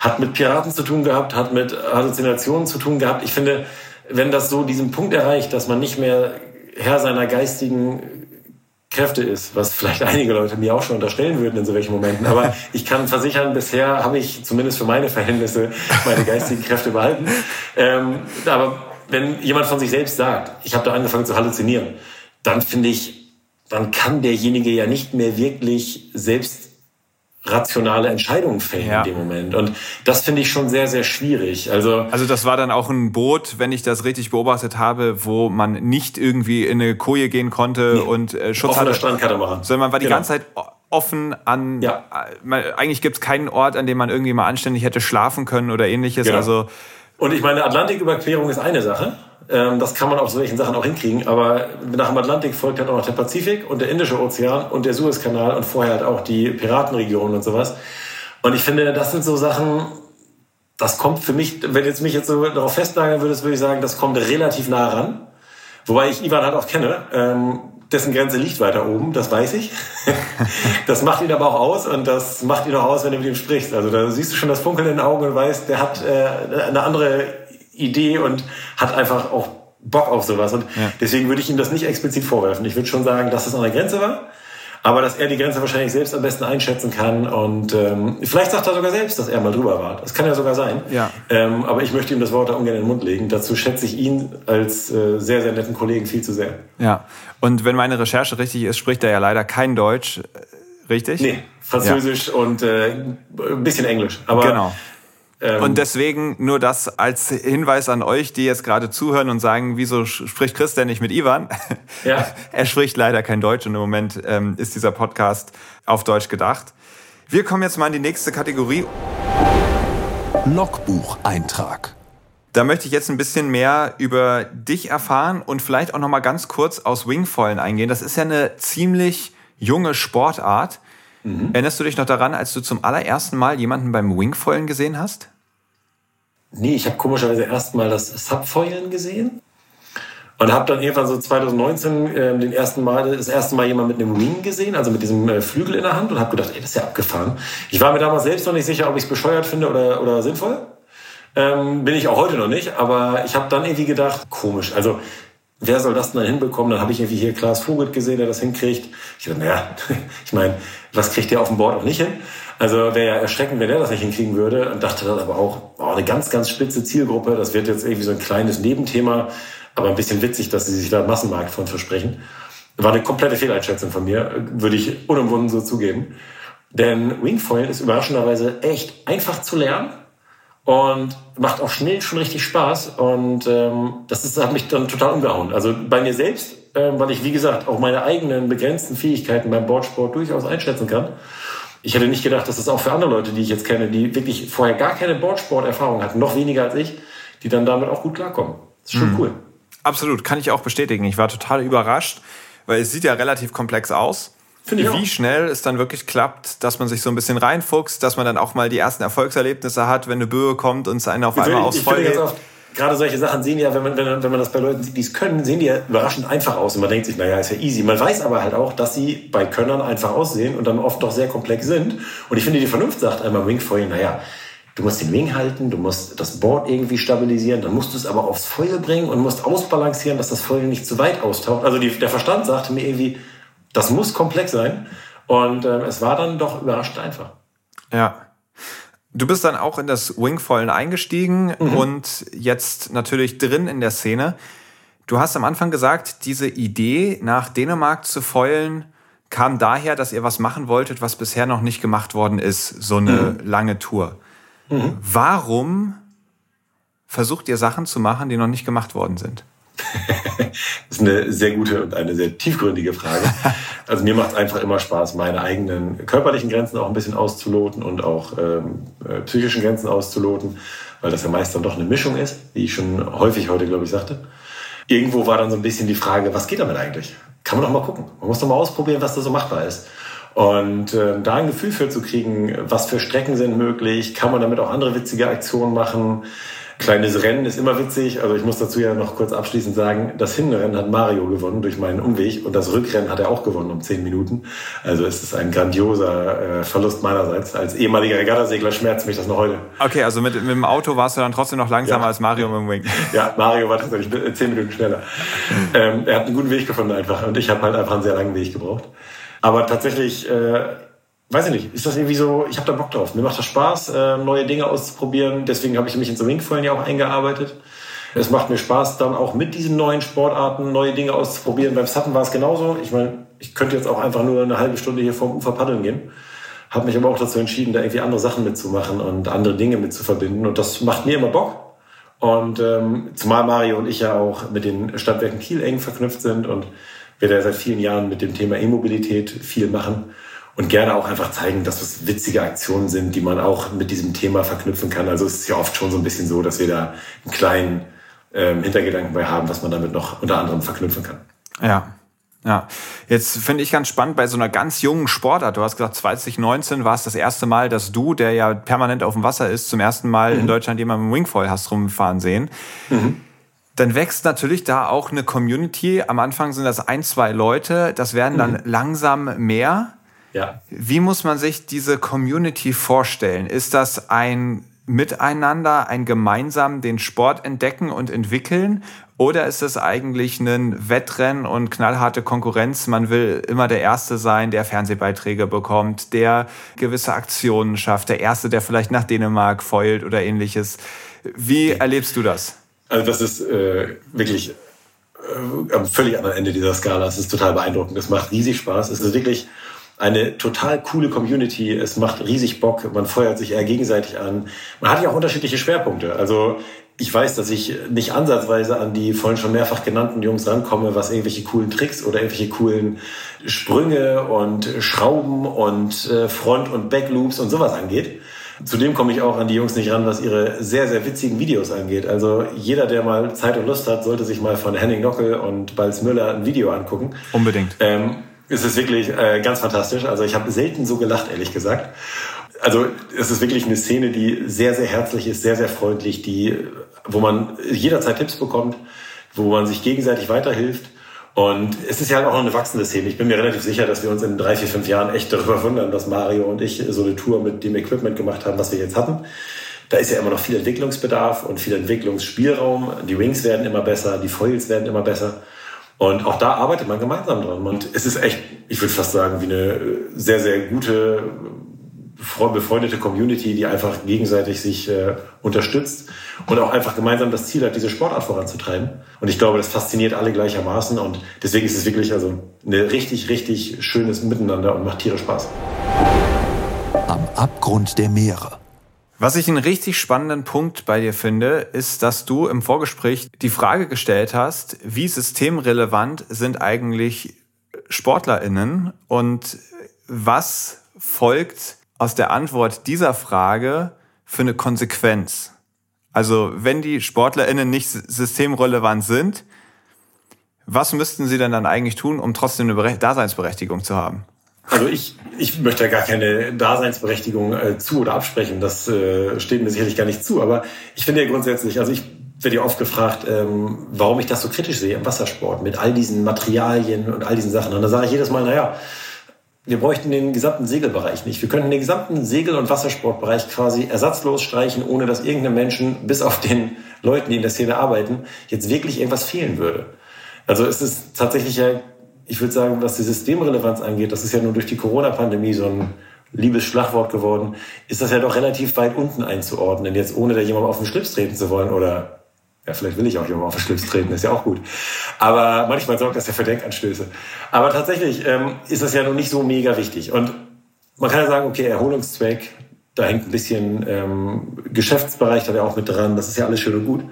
Hat mit Piraten zu tun gehabt, hat mit Halluzinationen zu tun gehabt. Ich finde, wenn das so diesen Punkt erreicht, dass man nicht mehr Herr seiner geistigen Kräfte ist, was vielleicht einige Leute mir auch schon unterstellen würden in solchen Momenten. Aber ich kann versichern, bisher habe ich zumindest für meine Verhältnisse meine geistigen Kräfte behalten. Ähm, aber wenn jemand von sich selbst sagt, ich habe da angefangen zu halluzinieren, dann finde ich, dann kann derjenige ja nicht mehr wirklich selbst rationale Entscheidungen fällen ja. in dem Moment. Und das finde ich schon sehr, sehr schwierig. Also, also das war dann auch ein Boot, wenn ich das richtig beobachtet habe, wo man nicht irgendwie in eine Koje gehen konnte nee. und äh, Schutz hatte. Strandkatamaran. Sondern man war die genau. ganze Zeit offen an. Ja. Äh, eigentlich gibt es keinen Ort, an dem man irgendwie mal anständig hätte schlafen können oder ähnliches. Genau. Also und ich meine, Atlantiküberquerung ist eine Sache. Ähm, das kann man auf solchen Sachen auch hinkriegen. Aber nach dem Atlantik folgt dann auch noch der Pazifik und der Indische Ozean und der Suezkanal und vorher halt auch die Piratenregion und sowas. Und ich finde, das sind so Sachen, das kommt für mich, wenn jetzt mich jetzt so darauf festnageln würdest, würde ich sagen, das kommt relativ nah ran. Wobei ich Ivan halt auch kenne. Ähm, dessen Grenze liegt weiter oben, das weiß ich. das macht ihn aber auch aus und das macht ihn auch aus, wenn du mit ihm sprichst. Also da siehst du schon das Funkeln in den Augen und weißt, der hat äh, eine andere Idee und hat einfach auch Bock auf sowas. Und ja. deswegen würde ich ihm das nicht explizit vorwerfen. Ich würde schon sagen, dass es an der Grenze war aber dass er die Grenze wahrscheinlich selbst am besten einschätzen kann und ähm, vielleicht sagt er sogar selbst, dass er mal drüber war. Das kann ja sogar sein. Ja. Ähm, aber ich möchte ihm das Wort da ungern in den Mund legen. Dazu schätze ich ihn als äh, sehr, sehr netten Kollegen viel zu sehr. Ja, und wenn meine Recherche richtig ist, spricht er ja leider kein Deutsch. Äh, richtig? Nee, Französisch ja. und äh, ein bisschen Englisch. Aber genau. Ähm, und deswegen nur das als Hinweis an euch, die jetzt gerade zuhören und sagen, wieso spricht Chris denn nicht mit Ivan? Ja. er spricht leider kein Deutsch und im Moment ähm, ist dieser Podcast auf Deutsch gedacht. Wir kommen jetzt mal in die nächste Kategorie. Logbucheintrag. Da möchte ich jetzt ein bisschen mehr über dich erfahren und vielleicht auch noch mal ganz kurz aus Wingfoilen eingehen. Das ist ja eine ziemlich junge Sportart. Mhm. Erinnerst du dich noch daran, als du zum allerersten Mal jemanden beim Wingfoilen gesehen hast? Nee, ich habe komischerweise erstmal das Subfoilen gesehen und habe dann irgendwann so 2019 äh, den ersten Mal, das erste Mal jemand mit einem Wing gesehen, also mit diesem äh, Flügel in der Hand und habe gedacht, ey, das ist ja abgefahren. Ich war mir damals selbst noch nicht sicher, ob ich es bescheuert finde oder, oder sinnvoll. Ähm, bin ich auch heute noch nicht, aber ich habe dann irgendwie gedacht, komisch. Also wer soll das denn dann hinbekommen? Dann habe ich irgendwie hier Klaas Vogelt gesehen, der das hinkriegt. Ich dachte, naja, ich meine, was kriegt der auf dem Board auch nicht hin? Also wäre ja erschreckend, wenn er das nicht hinkriegen würde. Und dachte dann aber auch, oh, eine ganz, ganz spitze Zielgruppe. Das wird jetzt irgendwie so ein kleines Nebenthema, aber ein bisschen witzig, dass sie sich da Massenmarkt von versprechen. War eine komplette Fehleinschätzung von mir, würde ich unumwunden so zugeben. Denn Wingfoil ist überraschenderweise echt einfach zu lernen und macht auch schnell schon richtig Spaß. Und ähm, das ist, hat mich dann total umgehauen. Also bei mir selbst, ähm, weil ich, wie gesagt, auch meine eigenen begrenzten Fähigkeiten beim Boardsport durchaus einschätzen kann. Ich hätte nicht gedacht, dass das auch für andere Leute, die ich jetzt kenne, die wirklich vorher gar keine Boardsport-Erfahrung hatten, noch weniger als ich, die dann damit auch gut klarkommen. Das ist schon mhm. cool. Absolut, kann ich auch bestätigen. Ich war total überrascht, weil es sieht ja relativ komplex aus. Finde ich Wie auch. schnell es dann wirklich klappt, dass man sich so ein bisschen reinfuchst, dass man dann auch mal die ersten Erfolgserlebnisse hat, wenn eine Böe kommt und es einen auf einmal aufs Feuer geht. Gerade solche Sachen sehen ja, wenn man, wenn, man, wenn man das bei Leuten sieht, die es können, sehen die ja überraschend einfach aus. Und man denkt sich, naja, ist ja easy. Man weiß aber halt auch, dass sie bei Könnern einfach aussehen und dann oft doch sehr komplex sind. Und ich finde, die Vernunft sagt einmal Wingfoil, naja, du musst den Wing halten, du musst das Board irgendwie stabilisieren, dann musst du es aber aufs Feuer bringen und musst ausbalancieren, dass das Feuer nicht zu weit austaucht. Also die, der Verstand sagte mir irgendwie, das muss komplex sein. Und äh, es war dann doch überraschend einfach. Ja. Du bist dann auch in das Wingfoilen eingestiegen mhm. und jetzt natürlich drin in der Szene. Du hast am Anfang gesagt, diese Idee, nach Dänemark zu foilen, kam daher, dass ihr was machen wolltet, was bisher noch nicht gemacht worden ist, so eine mhm. lange Tour. Mhm. Warum versucht ihr Sachen zu machen, die noch nicht gemacht worden sind? das ist eine sehr gute und eine sehr tiefgründige Frage. Also mir macht es einfach immer Spaß, meine eigenen körperlichen Grenzen auch ein bisschen auszuloten und auch ähm, äh, psychischen Grenzen auszuloten, weil das ja meist dann doch eine Mischung ist, wie ich schon häufig heute, glaube ich, sagte. Irgendwo war dann so ein bisschen die Frage, was geht damit eigentlich? Kann man doch mal gucken. Man muss doch mal ausprobieren, was da so machbar ist. Und äh, da ein Gefühl für zu kriegen, was für Strecken sind möglich, kann man damit auch andere witzige Aktionen machen, Kleines Rennen ist immer witzig. Also ich muss dazu ja noch kurz abschließend sagen, das Hinrennen hat Mario gewonnen durch meinen Umweg und das Rückrennen hat er auch gewonnen um zehn Minuten. Also es ist ein grandioser äh, Verlust meinerseits. Als ehemaliger Regattasegler schmerzt mich das noch heute. Okay, also mit, mit dem Auto warst du dann trotzdem noch langsamer ja. als Mario dem Wing. Ja, Mario war tatsächlich zehn Minuten schneller. ähm, er hat einen guten Weg gefunden einfach und ich habe halt einfach einen sehr langen Weg gebraucht. Aber tatsächlich... Äh, weiß ich nicht, ist das irgendwie so, ich habe da Bock drauf. Mir macht das Spaß, äh, neue Dinge auszuprobieren. Deswegen habe ich mich in so Wingfoilen ja auch eingearbeitet. Es macht mir Spaß, dann auch mit diesen neuen Sportarten neue Dinge auszuprobieren. Beim Suppen war es genauso. Ich meine, ich könnte jetzt auch einfach nur eine halbe Stunde hier vom Ufer paddeln gehen. Habe mich aber auch dazu entschieden, da irgendwie andere Sachen mitzumachen und andere Dinge mitzuverbinden. Und das macht mir immer Bock. Und ähm, zumal Mario und ich ja auch mit den Stadtwerken Kiel eng verknüpft sind und wir da seit vielen Jahren mit dem Thema E-Mobilität viel machen und gerne auch einfach zeigen, dass es witzige Aktionen sind, die man auch mit diesem Thema verknüpfen kann. Also es ist ja oft schon so ein bisschen so, dass wir da einen kleinen ähm, Hintergedanken bei haben, was man damit noch unter anderem verknüpfen kann. Ja. Ja, jetzt finde ich ganz spannend bei so einer ganz jungen Sportart. Du hast gesagt, 2019 war es das erste Mal, dass du, der ja permanent auf dem Wasser ist, zum ersten Mal mhm. in Deutschland jemanden im Wingfoil hast rumfahren sehen. Mhm. dann wächst natürlich da auch eine Community. Am Anfang sind das ein, zwei Leute, das werden dann mhm. langsam mehr. Ja. Wie muss man sich diese Community vorstellen? Ist das ein Miteinander, ein gemeinsam den Sport entdecken und entwickeln? Oder ist es eigentlich ein Wettrennen und knallharte Konkurrenz? Man will immer der Erste sein, der Fernsehbeiträge bekommt, der gewisse Aktionen schafft, der Erste, der vielleicht nach Dänemark feult oder ähnliches. Wie erlebst du das? Also das ist äh, wirklich äh, am völlig anderen Ende dieser Skala. Es ist total beeindruckend. Es macht riesig Spaß. Es ist wirklich eine total coole Community. Es macht riesig Bock. Man feuert sich eher gegenseitig an. Man hat ja auch unterschiedliche Schwerpunkte. Also ich weiß, dass ich nicht ansatzweise an die vorhin schon mehrfach genannten Jungs rankomme, was irgendwelche coolen Tricks oder irgendwelche coolen Sprünge und Schrauben und äh, Front- und Backloops und sowas angeht. Zudem komme ich auch an die Jungs nicht ran, was ihre sehr, sehr witzigen Videos angeht. Also jeder, der mal Zeit und Lust hat, sollte sich mal von Henning Nockel und Balz Müller ein Video angucken. Unbedingt. Ähm, es ist wirklich äh, ganz fantastisch. Also ich habe selten so gelacht, ehrlich gesagt. Also es ist wirklich eine Szene, die sehr, sehr herzlich ist, sehr, sehr freundlich, die, wo man jederzeit Tipps bekommt, wo man sich gegenseitig weiterhilft. Und es ist ja halt auch noch eine wachsende Szene. Ich bin mir relativ sicher, dass wir uns in drei, vier, fünf Jahren echt darüber wundern, dass Mario und ich so eine Tour mit dem Equipment gemacht haben, was wir jetzt hatten. Da ist ja immer noch viel Entwicklungsbedarf und viel Entwicklungsspielraum. Die Wings werden immer besser, die Foils werden immer besser. Und auch da arbeitet man gemeinsam dran. Und es ist echt, ich würde fast sagen, wie eine sehr, sehr gute, befreundete Community, die einfach gegenseitig sich äh, unterstützt und auch einfach gemeinsam das Ziel hat, diese Sportart voranzutreiben. Und ich glaube, das fasziniert alle gleichermaßen. Und deswegen ist es wirklich also ein richtig, richtig schönes Miteinander und macht tierisch Spaß. Am Abgrund der Meere. Was ich einen richtig spannenden Punkt bei dir finde, ist, dass du im Vorgespräch die Frage gestellt hast, wie systemrelevant sind eigentlich SportlerInnen und was folgt aus der Antwort dieser Frage für eine Konsequenz? Also, wenn die SportlerInnen nicht systemrelevant sind, was müssten sie denn dann eigentlich tun, um trotzdem eine Daseinsberechtigung zu haben? Also ich, ich möchte gar keine Daseinsberechtigung äh, zu oder absprechen. Das äh, steht mir sicherlich gar nicht zu. Aber ich finde ja grundsätzlich, also ich werde ja oft gefragt, ähm, warum ich das so kritisch sehe im Wassersport mit all diesen Materialien und all diesen Sachen. Und da sage ich jedes Mal, naja, wir bräuchten den gesamten Segelbereich nicht. Wir könnten den gesamten Segel- und Wassersportbereich quasi ersatzlos streichen, ohne dass irgendeinem Menschen, bis auf den Leuten, die in der Szene arbeiten, jetzt wirklich irgendwas fehlen würde. Also es ist tatsächlich ja ich würde sagen, was die Systemrelevanz angeht, das ist ja nur durch die Corona-Pandemie so ein liebes Schlagwort geworden, ist das ja doch relativ weit unten einzuordnen, jetzt ohne da jemandem auf den Schlips treten zu wollen oder ja, vielleicht will ich auch jemandem auf den Schlips treten, ist ja auch gut. Aber manchmal sorgt das ja für Denkanstöße. Aber tatsächlich ähm, ist das ja noch nicht so mega wichtig. Und man kann ja sagen, okay, Erholungszweck, da hängt ein bisschen ähm, Geschäftsbereich da ja auch mit dran, das ist ja alles schön und gut.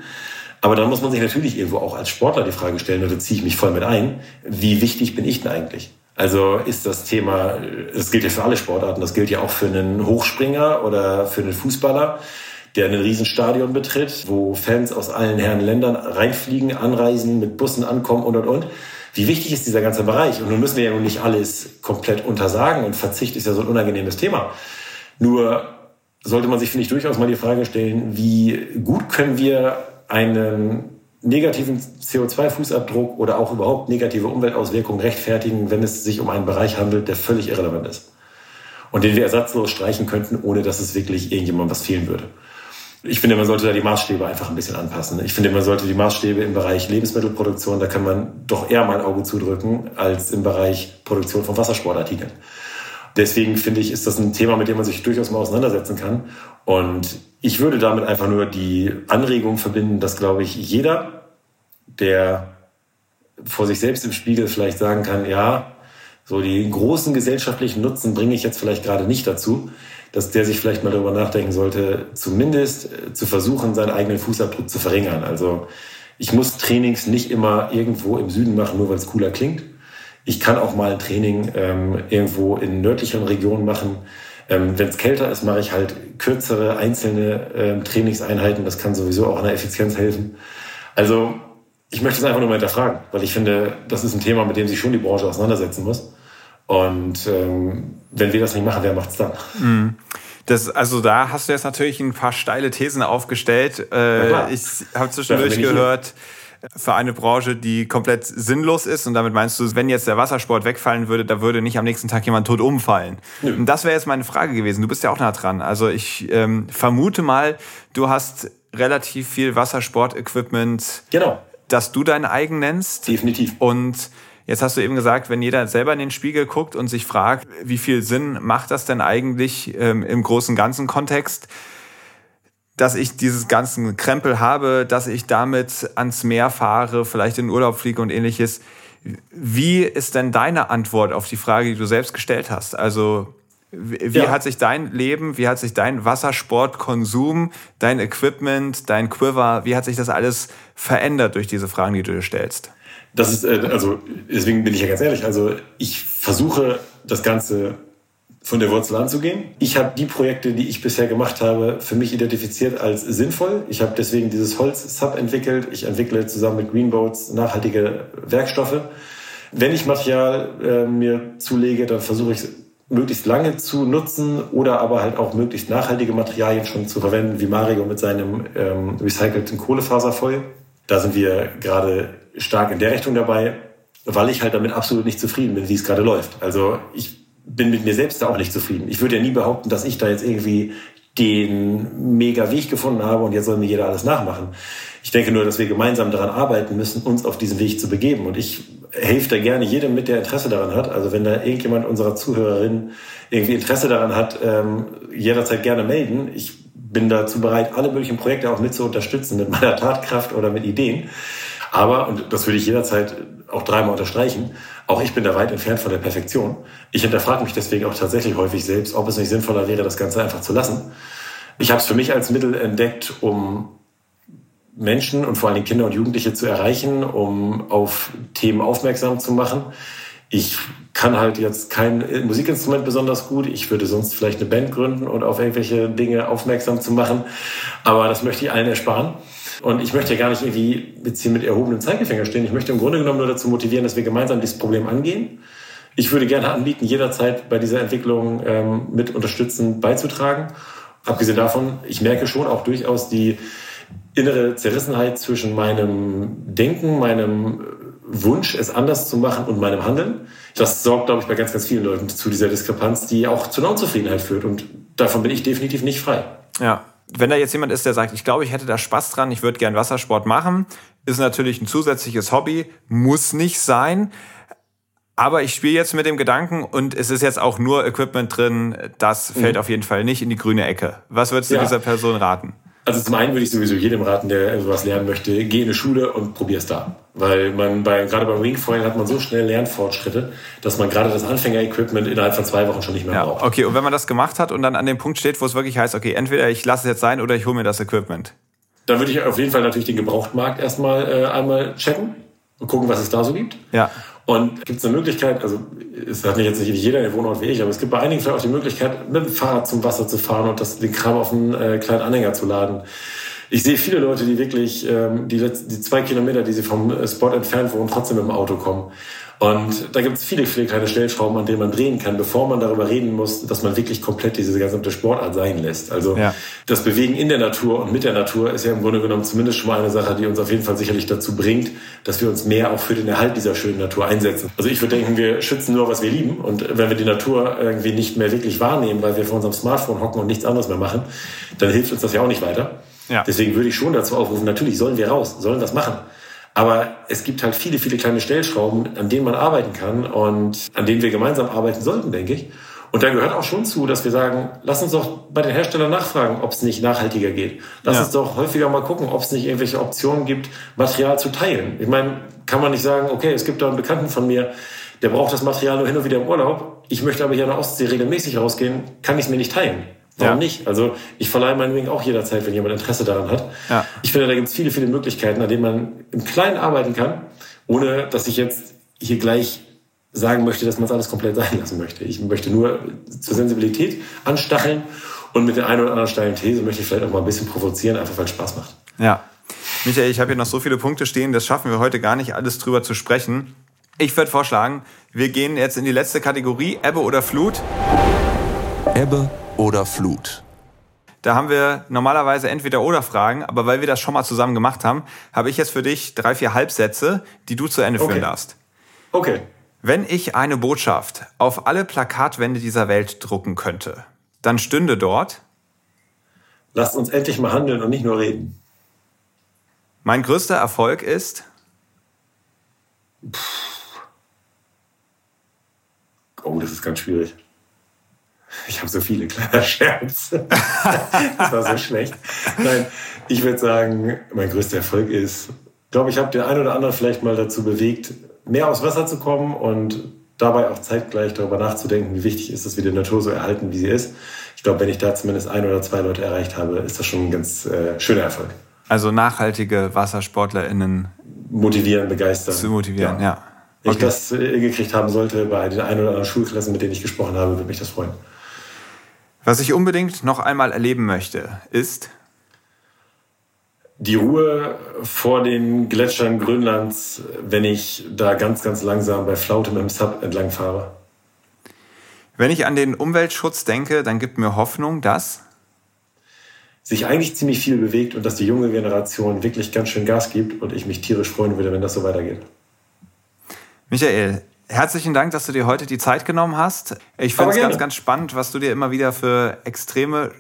Aber dann muss man sich natürlich irgendwo auch als Sportler die Frage stellen, da ziehe ich mich voll mit ein, wie wichtig bin ich denn eigentlich? Also ist das Thema, das gilt ja für alle Sportarten, das gilt ja auch für einen Hochspringer oder für einen Fußballer, der ein Riesenstadion betritt, wo Fans aus allen Herren Ländern reinfliegen, anreisen, mit Bussen ankommen und und und. Wie wichtig ist dieser ganze Bereich? Und nun müssen wir ja nun nicht alles komplett untersagen und Verzicht ist ja so ein unangenehmes Thema. Nur sollte man sich, finde ich, durchaus mal die Frage stellen, wie gut können wir einen negativen CO2-Fußabdruck oder auch überhaupt negative Umweltauswirkungen rechtfertigen, wenn es sich um einen Bereich handelt, der völlig irrelevant ist. Und den wir ersatzlos streichen könnten, ohne dass es wirklich irgendjemandem was fehlen würde. Ich finde, man sollte da die Maßstäbe einfach ein bisschen anpassen. Ich finde, man sollte die Maßstäbe im Bereich Lebensmittelproduktion, da kann man doch eher mal ein Auge zudrücken, als im Bereich Produktion von Wassersportartikeln. Deswegen finde ich, ist das ein Thema, mit dem man sich durchaus mal auseinandersetzen kann. Und ich würde damit einfach nur die Anregung verbinden, dass, glaube ich, jeder, der vor sich selbst im Spiegel vielleicht sagen kann, ja, so die großen gesellschaftlichen Nutzen bringe ich jetzt vielleicht gerade nicht dazu, dass der sich vielleicht mal darüber nachdenken sollte, zumindest äh, zu versuchen, seinen eigenen Fußabdruck zu verringern. Also ich muss Trainings nicht immer irgendwo im Süden machen, nur weil es cooler klingt. Ich kann auch mal ein Training ähm, irgendwo in nördlicheren Regionen machen, ähm, Wenn es kälter ist, mache ich halt kürzere einzelne ähm, Trainingseinheiten. Das kann sowieso auch an der Effizienz helfen. Also ich möchte es einfach nur mal hinterfragen, weil ich finde, das ist ein Thema, mit dem sich schon die Branche auseinandersetzen muss. Und ähm, wenn wir das nicht machen, wer macht es dann? Mhm. Das, also da hast du jetzt natürlich ein paar steile Thesen aufgestellt. Äh, ich habe zwischendurch gehört, für eine Branche, die komplett sinnlos ist. Und damit meinst du, wenn jetzt der Wassersport wegfallen würde, da würde nicht am nächsten Tag jemand tot umfallen. Nö. Und das wäre jetzt meine Frage gewesen. Du bist ja auch nah dran. Also ich ähm, vermute mal, du hast relativ viel Wassersport-Equipment, genau. das du dein eigen nennst. Definitiv. Und Jetzt hast du eben gesagt, wenn jeder selber in den Spiegel guckt und sich fragt, wie viel Sinn macht das denn eigentlich ähm, im großen ganzen Kontext, dass ich dieses ganzen Krempel habe, dass ich damit ans Meer fahre, vielleicht in Urlaub fliege und ähnliches. Wie ist denn deine Antwort auf die Frage, die du selbst gestellt hast? Also wie ja. hat sich dein Leben, wie hat sich dein Wassersportkonsum, dein Equipment, dein Quiver, wie hat sich das alles verändert durch diese Fragen, die du dir stellst? Das ist, äh, also deswegen bin ich ja ganz ehrlich, also ich versuche das Ganze von der Wurzel anzugehen. Ich habe die Projekte, die ich bisher gemacht habe, für mich identifiziert als sinnvoll. Ich habe deswegen dieses Holz-Sub entwickelt. Ich entwickle zusammen mit Greenboats nachhaltige Werkstoffe. Wenn ich Material äh, mir zulege, dann versuche ich es möglichst lange zu nutzen oder aber halt auch möglichst nachhaltige Materialien schon zu verwenden, wie Mario mit seinem ähm, recycelten Kohlefaserfoil. Da sind wir gerade stark in der Richtung dabei, weil ich halt damit absolut nicht zufrieden bin, wie es gerade läuft. Also ich bin mit mir selbst da auch nicht zufrieden. Ich würde ja nie behaupten, dass ich da jetzt irgendwie den mega Weg gefunden habe und jetzt soll mir jeder alles nachmachen. Ich denke nur, dass wir gemeinsam daran arbeiten müssen, uns auf diesen Weg zu begeben. Und ich helfe da gerne jedem mit, der Interesse daran hat. Also wenn da irgendjemand unserer Zuhörerinnen irgendwie Interesse daran hat, ähm, jederzeit gerne melden. Ich bin dazu bereit, alle möglichen Projekte auch mit zu unterstützen, mit meiner Tatkraft oder mit Ideen. Aber, und das würde ich jederzeit auch dreimal unterstreichen, auch ich bin da weit entfernt von der Perfektion. Ich hinterfrage mich deswegen auch tatsächlich häufig selbst, ob es nicht sinnvoller wäre, das Ganze einfach zu lassen. Ich habe es für mich als Mittel entdeckt, um Menschen und vor Dingen Kinder und Jugendliche zu erreichen, um auf Themen aufmerksam zu machen. Ich kann halt jetzt kein Musikinstrument besonders gut. Ich würde sonst vielleicht eine Band gründen und auf irgendwelche Dinge aufmerksam zu machen. Aber das möchte ich allen ersparen. Und ich möchte ja gar nicht irgendwie jetzt hier mit erhobenem Zeigefinger stehen. Ich möchte im Grunde genommen nur dazu motivieren, dass wir gemeinsam dieses Problem angehen. Ich würde gerne anbieten, jederzeit bei dieser Entwicklung ähm, mit unterstützend beizutragen. Abgesehen davon, ich merke schon auch durchaus die innere Zerrissenheit zwischen meinem Denken, meinem Wunsch, es anders zu machen und meinem Handeln. Das sorgt, glaube ich, bei ganz, ganz vielen Leuten zu dieser Diskrepanz, die auch zu einer Unzufriedenheit führt. Und davon bin ich definitiv nicht frei. Ja, wenn da jetzt jemand ist, der sagt, ich glaube, ich hätte da Spaß dran, ich würde gern Wassersport machen, ist natürlich ein zusätzliches Hobby, muss nicht sein. Aber ich spiele jetzt mit dem Gedanken und es ist jetzt auch nur Equipment drin, das fällt mhm. auf jeden Fall nicht in die grüne Ecke. Was würdest du ja. dieser Person raten? Also zum einen würde ich sowieso jedem raten, der sowas lernen möchte, geh in eine Schule und probier es da. Weil man bei, gerade beim Wingfoil hat man so schnell Lernfortschritte, dass man gerade das Anfänger-Equipment innerhalb von zwei Wochen schon nicht mehr ja, braucht. Okay, und wenn man das gemacht hat und dann an dem Punkt steht, wo es wirklich heißt, okay, entweder ich lasse es jetzt sein oder ich hole mir das Equipment. Dann würde ich auf jeden Fall natürlich den Gebrauchtmarkt erstmal äh, einmal checken und gucken, was es da so gibt. Ja. Und gibt es eine Möglichkeit, also es hat nicht jetzt nicht jeder den Wohnort wie ich, aber es gibt bei einigen vielleicht auch die Möglichkeit, mit dem Fahrrad zum Wasser zu fahren und das, den Kram auf einen äh, kleinen Anhänger zu laden. Ich sehe viele Leute, die wirklich ähm, die, die zwei Kilometer, die sie vom äh, Spot entfernt wohnen, trotzdem mit dem Auto kommen. Und da gibt es viele, viele kleine Stellschrauben, an denen man drehen kann, bevor man darüber reden muss, dass man wirklich komplett diese gesamte Sportart sein lässt. Also ja. das Bewegen in der Natur und mit der Natur ist ja im Grunde genommen zumindest schon mal eine Sache, die uns auf jeden Fall sicherlich dazu bringt, dass wir uns mehr auch für den Erhalt dieser schönen Natur einsetzen. Also ich würde denken, wir schützen nur, was wir lieben. Und wenn wir die Natur irgendwie nicht mehr wirklich wahrnehmen, weil wir vor unserem Smartphone hocken und nichts anderes mehr machen, dann hilft uns das ja auch nicht weiter. Ja. Deswegen würde ich schon dazu aufrufen, natürlich sollen wir raus, sollen was machen. Aber es gibt halt viele, viele kleine Stellschrauben, an denen man arbeiten kann und an denen wir gemeinsam arbeiten sollten, denke ich. Und da gehört auch schon zu, dass wir sagen, lass uns doch bei den Herstellern nachfragen, ob es nicht nachhaltiger geht. Lass ja. uns doch häufiger mal gucken, ob es nicht irgendwelche Optionen gibt, Material zu teilen. Ich meine, kann man nicht sagen, okay, es gibt da einen Bekannten von mir, der braucht das Material nur hin und wieder im Urlaub. Ich möchte aber hier in der Ostsee regelmäßig rausgehen, kann ich es mir nicht teilen. Warum ja. nicht? Also ich verleihe meinen Wing auch jederzeit, wenn jemand Interesse daran hat. Ja. Ich finde, da gibt es viele, viele Möglichkeiten, an denen man im Kleinen arbeiten kann, ohne dass ich jetzt hier gleich sagen möchte, dass man es alles komplett sein lassen möchte. Ich möchte nur zur Sensibilität anstacheln und mit der einen oder anderen steilen These möchte ich vielleicht auch mal ein bisschen provozieren, einfach weil es Spaß macht. Ja. Michael, ich habe hier noch so viele Punkte stehen, das schaffen wir heute gar nicht alles drüber zu sprechen. Ich würde vorschlagen, wir gehen jetzt in die letzte Kategorie, Ebbe oder Flut. Ebbe oder Flut. Da haben wir normalerweise entweder oder Fragen, aber weil wir das schon mal zusammen gemacht haben, habe ich jetzt für dich drei, vier Halbsätze, die du zu Ende führen Okay. darfst. Okay. Wenn ich eine Botschaft auf alle Plakatwände dieser Welt drucken könnte, dann stünde dort, Lasst uns endlich mal handeln und nicht nur reden. mein größter Erfolg ist, Oh, das ist ganz schwierig. Ich habe so viele kleiner Scherz. das war so schlecht. Nein, ich würde sagen, mein größter Erfolg ist, ich glaube, ich habe den einen oder anderen vielleicht mal dazu bewegt, mehr aufs Wasser zu kommen und dabei auch zeitgleich darüber nachzudenken, wie wichtig ist es, wir die Natur so erhalten, wie sie ist. Ich glaube, wenn ich da zumindest ein oder zwei Leute erreicht habe, ist das schon ein ganz äh, schöner Erfolg. also nachhaltige WassersportlerInnen Motivieren, begeistern. zu motivieren, ja. Wenn ich das äh, gekriegt haben sollte bei den ein oder anderen Schulklassen, mit denen ich gesprochen habe, würde mich das freuen. Was ich unbedingt noch einmal erleben möchte, ist, Die Ruhe vor den Gletschern Grönlands, wenn ich da ganz, ganz langsam bei Flaute mit dem Sub entlang fahre. wenn ich an den Umweltschutz denke, dann gibt mir Hoffnung, dass Sich eigentlich ziemlich viel bewegt und dass die junge Generation wirklich ganz schön Gas gibt und ich mich tierisch freuen würde, wenn das so weitergeht. Michael, herzlichen Dank, dass du dir heute die Zeit genommen hast. Ich finde es ganz, ganz spannend, was du dir immer wieder für extreme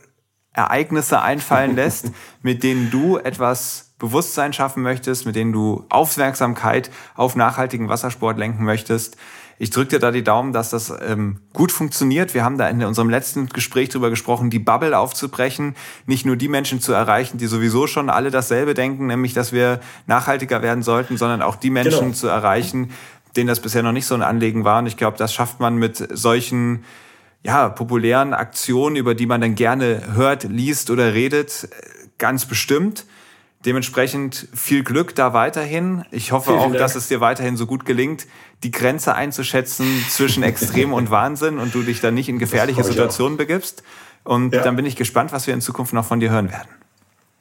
Ereignisse einfallen lässt, mit denen du etwas Bewusstsein schaffen möchtest, mit denen du Aufmerksamkeit auf nachhaltigen Wassersport lenken möchtest. Ich drücke dir da die Daumen, dass das ähm, gut funktioniert. Wir haben da in unserem letzten Gespräch drüber gesprochen, die Bubble aufzubrechen, nicht nur die Menschen zu erreichen, die sowieso schon alle dasselbe denken, nämlich dass wir nachhaltiger werden sollten, sondern auch die Menschen Genau. zu erreichen, denen das bisher noch nicht so ein Anliegen war. Und ich glaube, das schafft man mit solchen ja, populären Aktionen, über die man dann gerne hört, liest oder redet, ganz bestimmt. Dementsprechend viel Glück da weiterhin. Ich hoffe Vielen, auch, Dank. dass es dir weiterhin so gut gelingt, die Grenze einzuschätzen zwischen Extrem und Wahnsinn und du dich dann nicht in gefährliche Situationen begibst. Und Ja. dann bin ich gespannt, was wir in Zukunft noch von dir hören werden.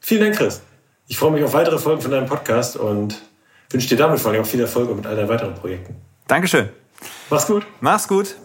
Vielen Dank, Chris. Ich freue mich auf weitere Folgen von deinem Podcast und wünsche dir damit vor allem auch viel Erfolg und mit all deinen weiteren Projekten. Dankeschön. Mach's gut. Mach's gut.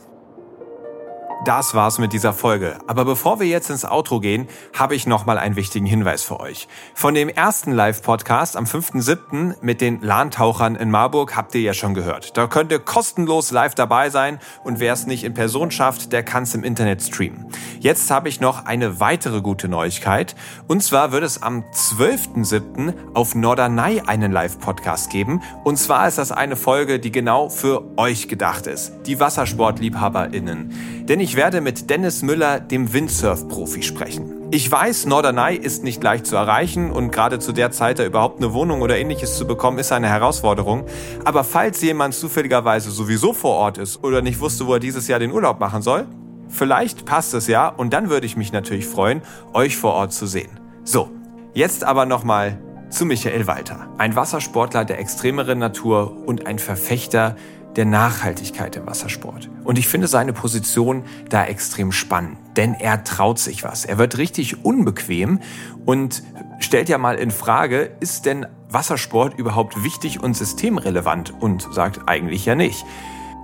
Das war's mit dieser Folge. Aber bevor wir jetzt ins Outro gehen, habe ich noch mal einen wichtigen Hinweis für euch. Von dem ersten Live-Podcast am 5.7. mit den Lahntauchern in Marburg habt ihr ja schon gehört. Da könnt ihr kostenlos live dabei sein und wer es nicht in Person schafft, der kann es im Internet streamen. Jetzt habe ich noch eine weitere gute Neuigkeit. Und zwar wird es am 12.7. auf Norderney einen Live-Podcast geben. Und zwar ist das eine Folge, die genau für euch gedacht ist. Die WassersportliebhaberInnen. Denn ich werde mit Dennis Müller, dem Windsurf-Profi, sprechen. Ich weiß, Norderney ist nicht leicht zu erreichen und gerade zu der Zeit da überhaupt eine Wohnung oder ähnliches zu bekommen, ist eine Herausforderung. Aber falls jemand zufälligerweise sowieso vor Ort ist oder nicht wusste, wo er dieses Jahr den Urlaub machen soll, vielleicht passt es ja und dann würde ich mich natürlich freuen, euch vor Ort zu sehen. So, jetzt aber nochmal zu Michael Walter. Ein Wassersportler der extremeren Natur und ein Verfechter der Nachhaltigkeit im Wassersport. Und ich finde seine Position da extrem spannend, denn er traut sich was. Er wird richtig unbequem und stellt ja mal in Frage, ist denn Wassersport überhaupt wichtig und systemrelevant? Und sagt eigentlich ja nicht.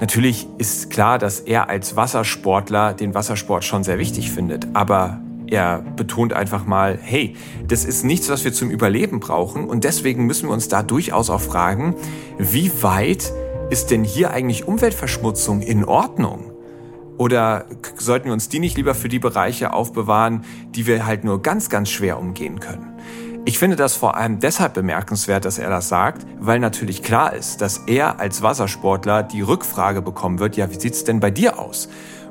Natürlich ist klar, dass er als Wassersportler den Wassersport schon sehr wichtig findet, aber er betont einfach mal, hey, das ist nichts, was wir zum Überleben brauchen und deswegen müssen wir uns da durchaus auch fragen, wie weit ist denn hier eigentlich Umweltverschmutzung in Ordnung? Oder sollten wir uns die nicht lieber für die Bereiche aufbewahren, die wir halt nur ganz, ganz schwer umgehen können? Ich finde das vor allem deshalb bemerkenswert, dass er das sagt, weil natürlich klar ist, dass er als Wassersportler die Rückfrage bekommen wird, ja, wie sieht's denn bei dir aus?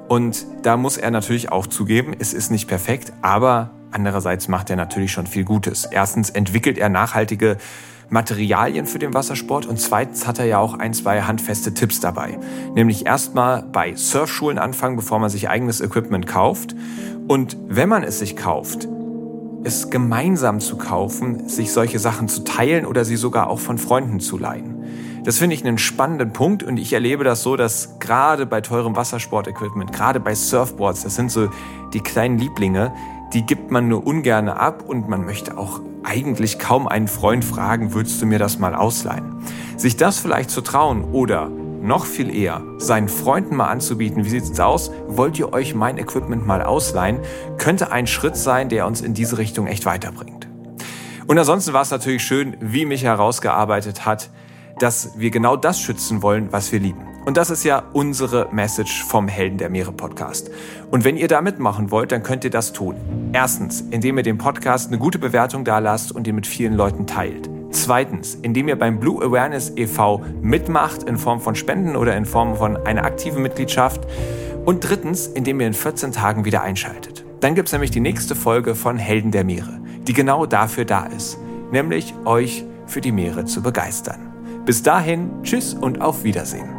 Und da muss er natürlich auch zugeben, es ist nicht perfekt, aber andererseits macht er natürlich schon viel Gutes. Erstens entwickelt er nachhaltige Materialien für den Wassersport und zweitens hat er ja auch ein, zwei handfeste Tipps dabei. Nämlich erstmal bei Surfschulen anfangen, bevor man sich eigenes Equipment kauft. Und wenn man es sich kauft, es gemeinsam zu kaufen, sich solche Sachen zu teilen oder sie sogar auch von Freunden zu leihen. Das finde ich einen spannenden Punkt und ich erlebe das so, dass gerade bei teurem Wassersportequipment, gerade bei Surfboards, das sind so die kleinen Lieblinge, die gibt man nur ungerne ab und man möchte auch eigentlich kaum einen Freund fragen, würdest du mir das mal ausleihen? Sich das vielleicht zu trauen oder noch viel eher, seinen Freunden mal anzubieten, wie sieht's aus, wollt ihr euch mein Equipment mal ausleihen, könnte ein Schritt sein, der uns in diese Richtung echt weiterbringt. Und ansonsten war es natürlich schön, wie mich herausgearbeitet hat, dass wir genau das schützen wollen, was wir lieben. Und das ist ja unsere Message vom Helden der Meere Podcast. Und wenn ihr da mitmachen wollt, dann könnt ihr das tun. Erstens, indem ihr dem Podcast eine gute Bewertung dalasst und ihn mit vielen Leuten teilt. Zweitens, indem ihr beim Blue Awareness e.V. mitmacht in Form von Spenden oder in Form von einer aktiven Mitgliedschaft. Und drittens, indem ihr in 14 Tagen wieder einschaltet. Dann gibt es nämlich die nächste Folge von Helden der Meere, die genau dafür da ist, nämlich euch für die Meere zu begeistern. Bis dahin, tschüss und auf Wiedersehen.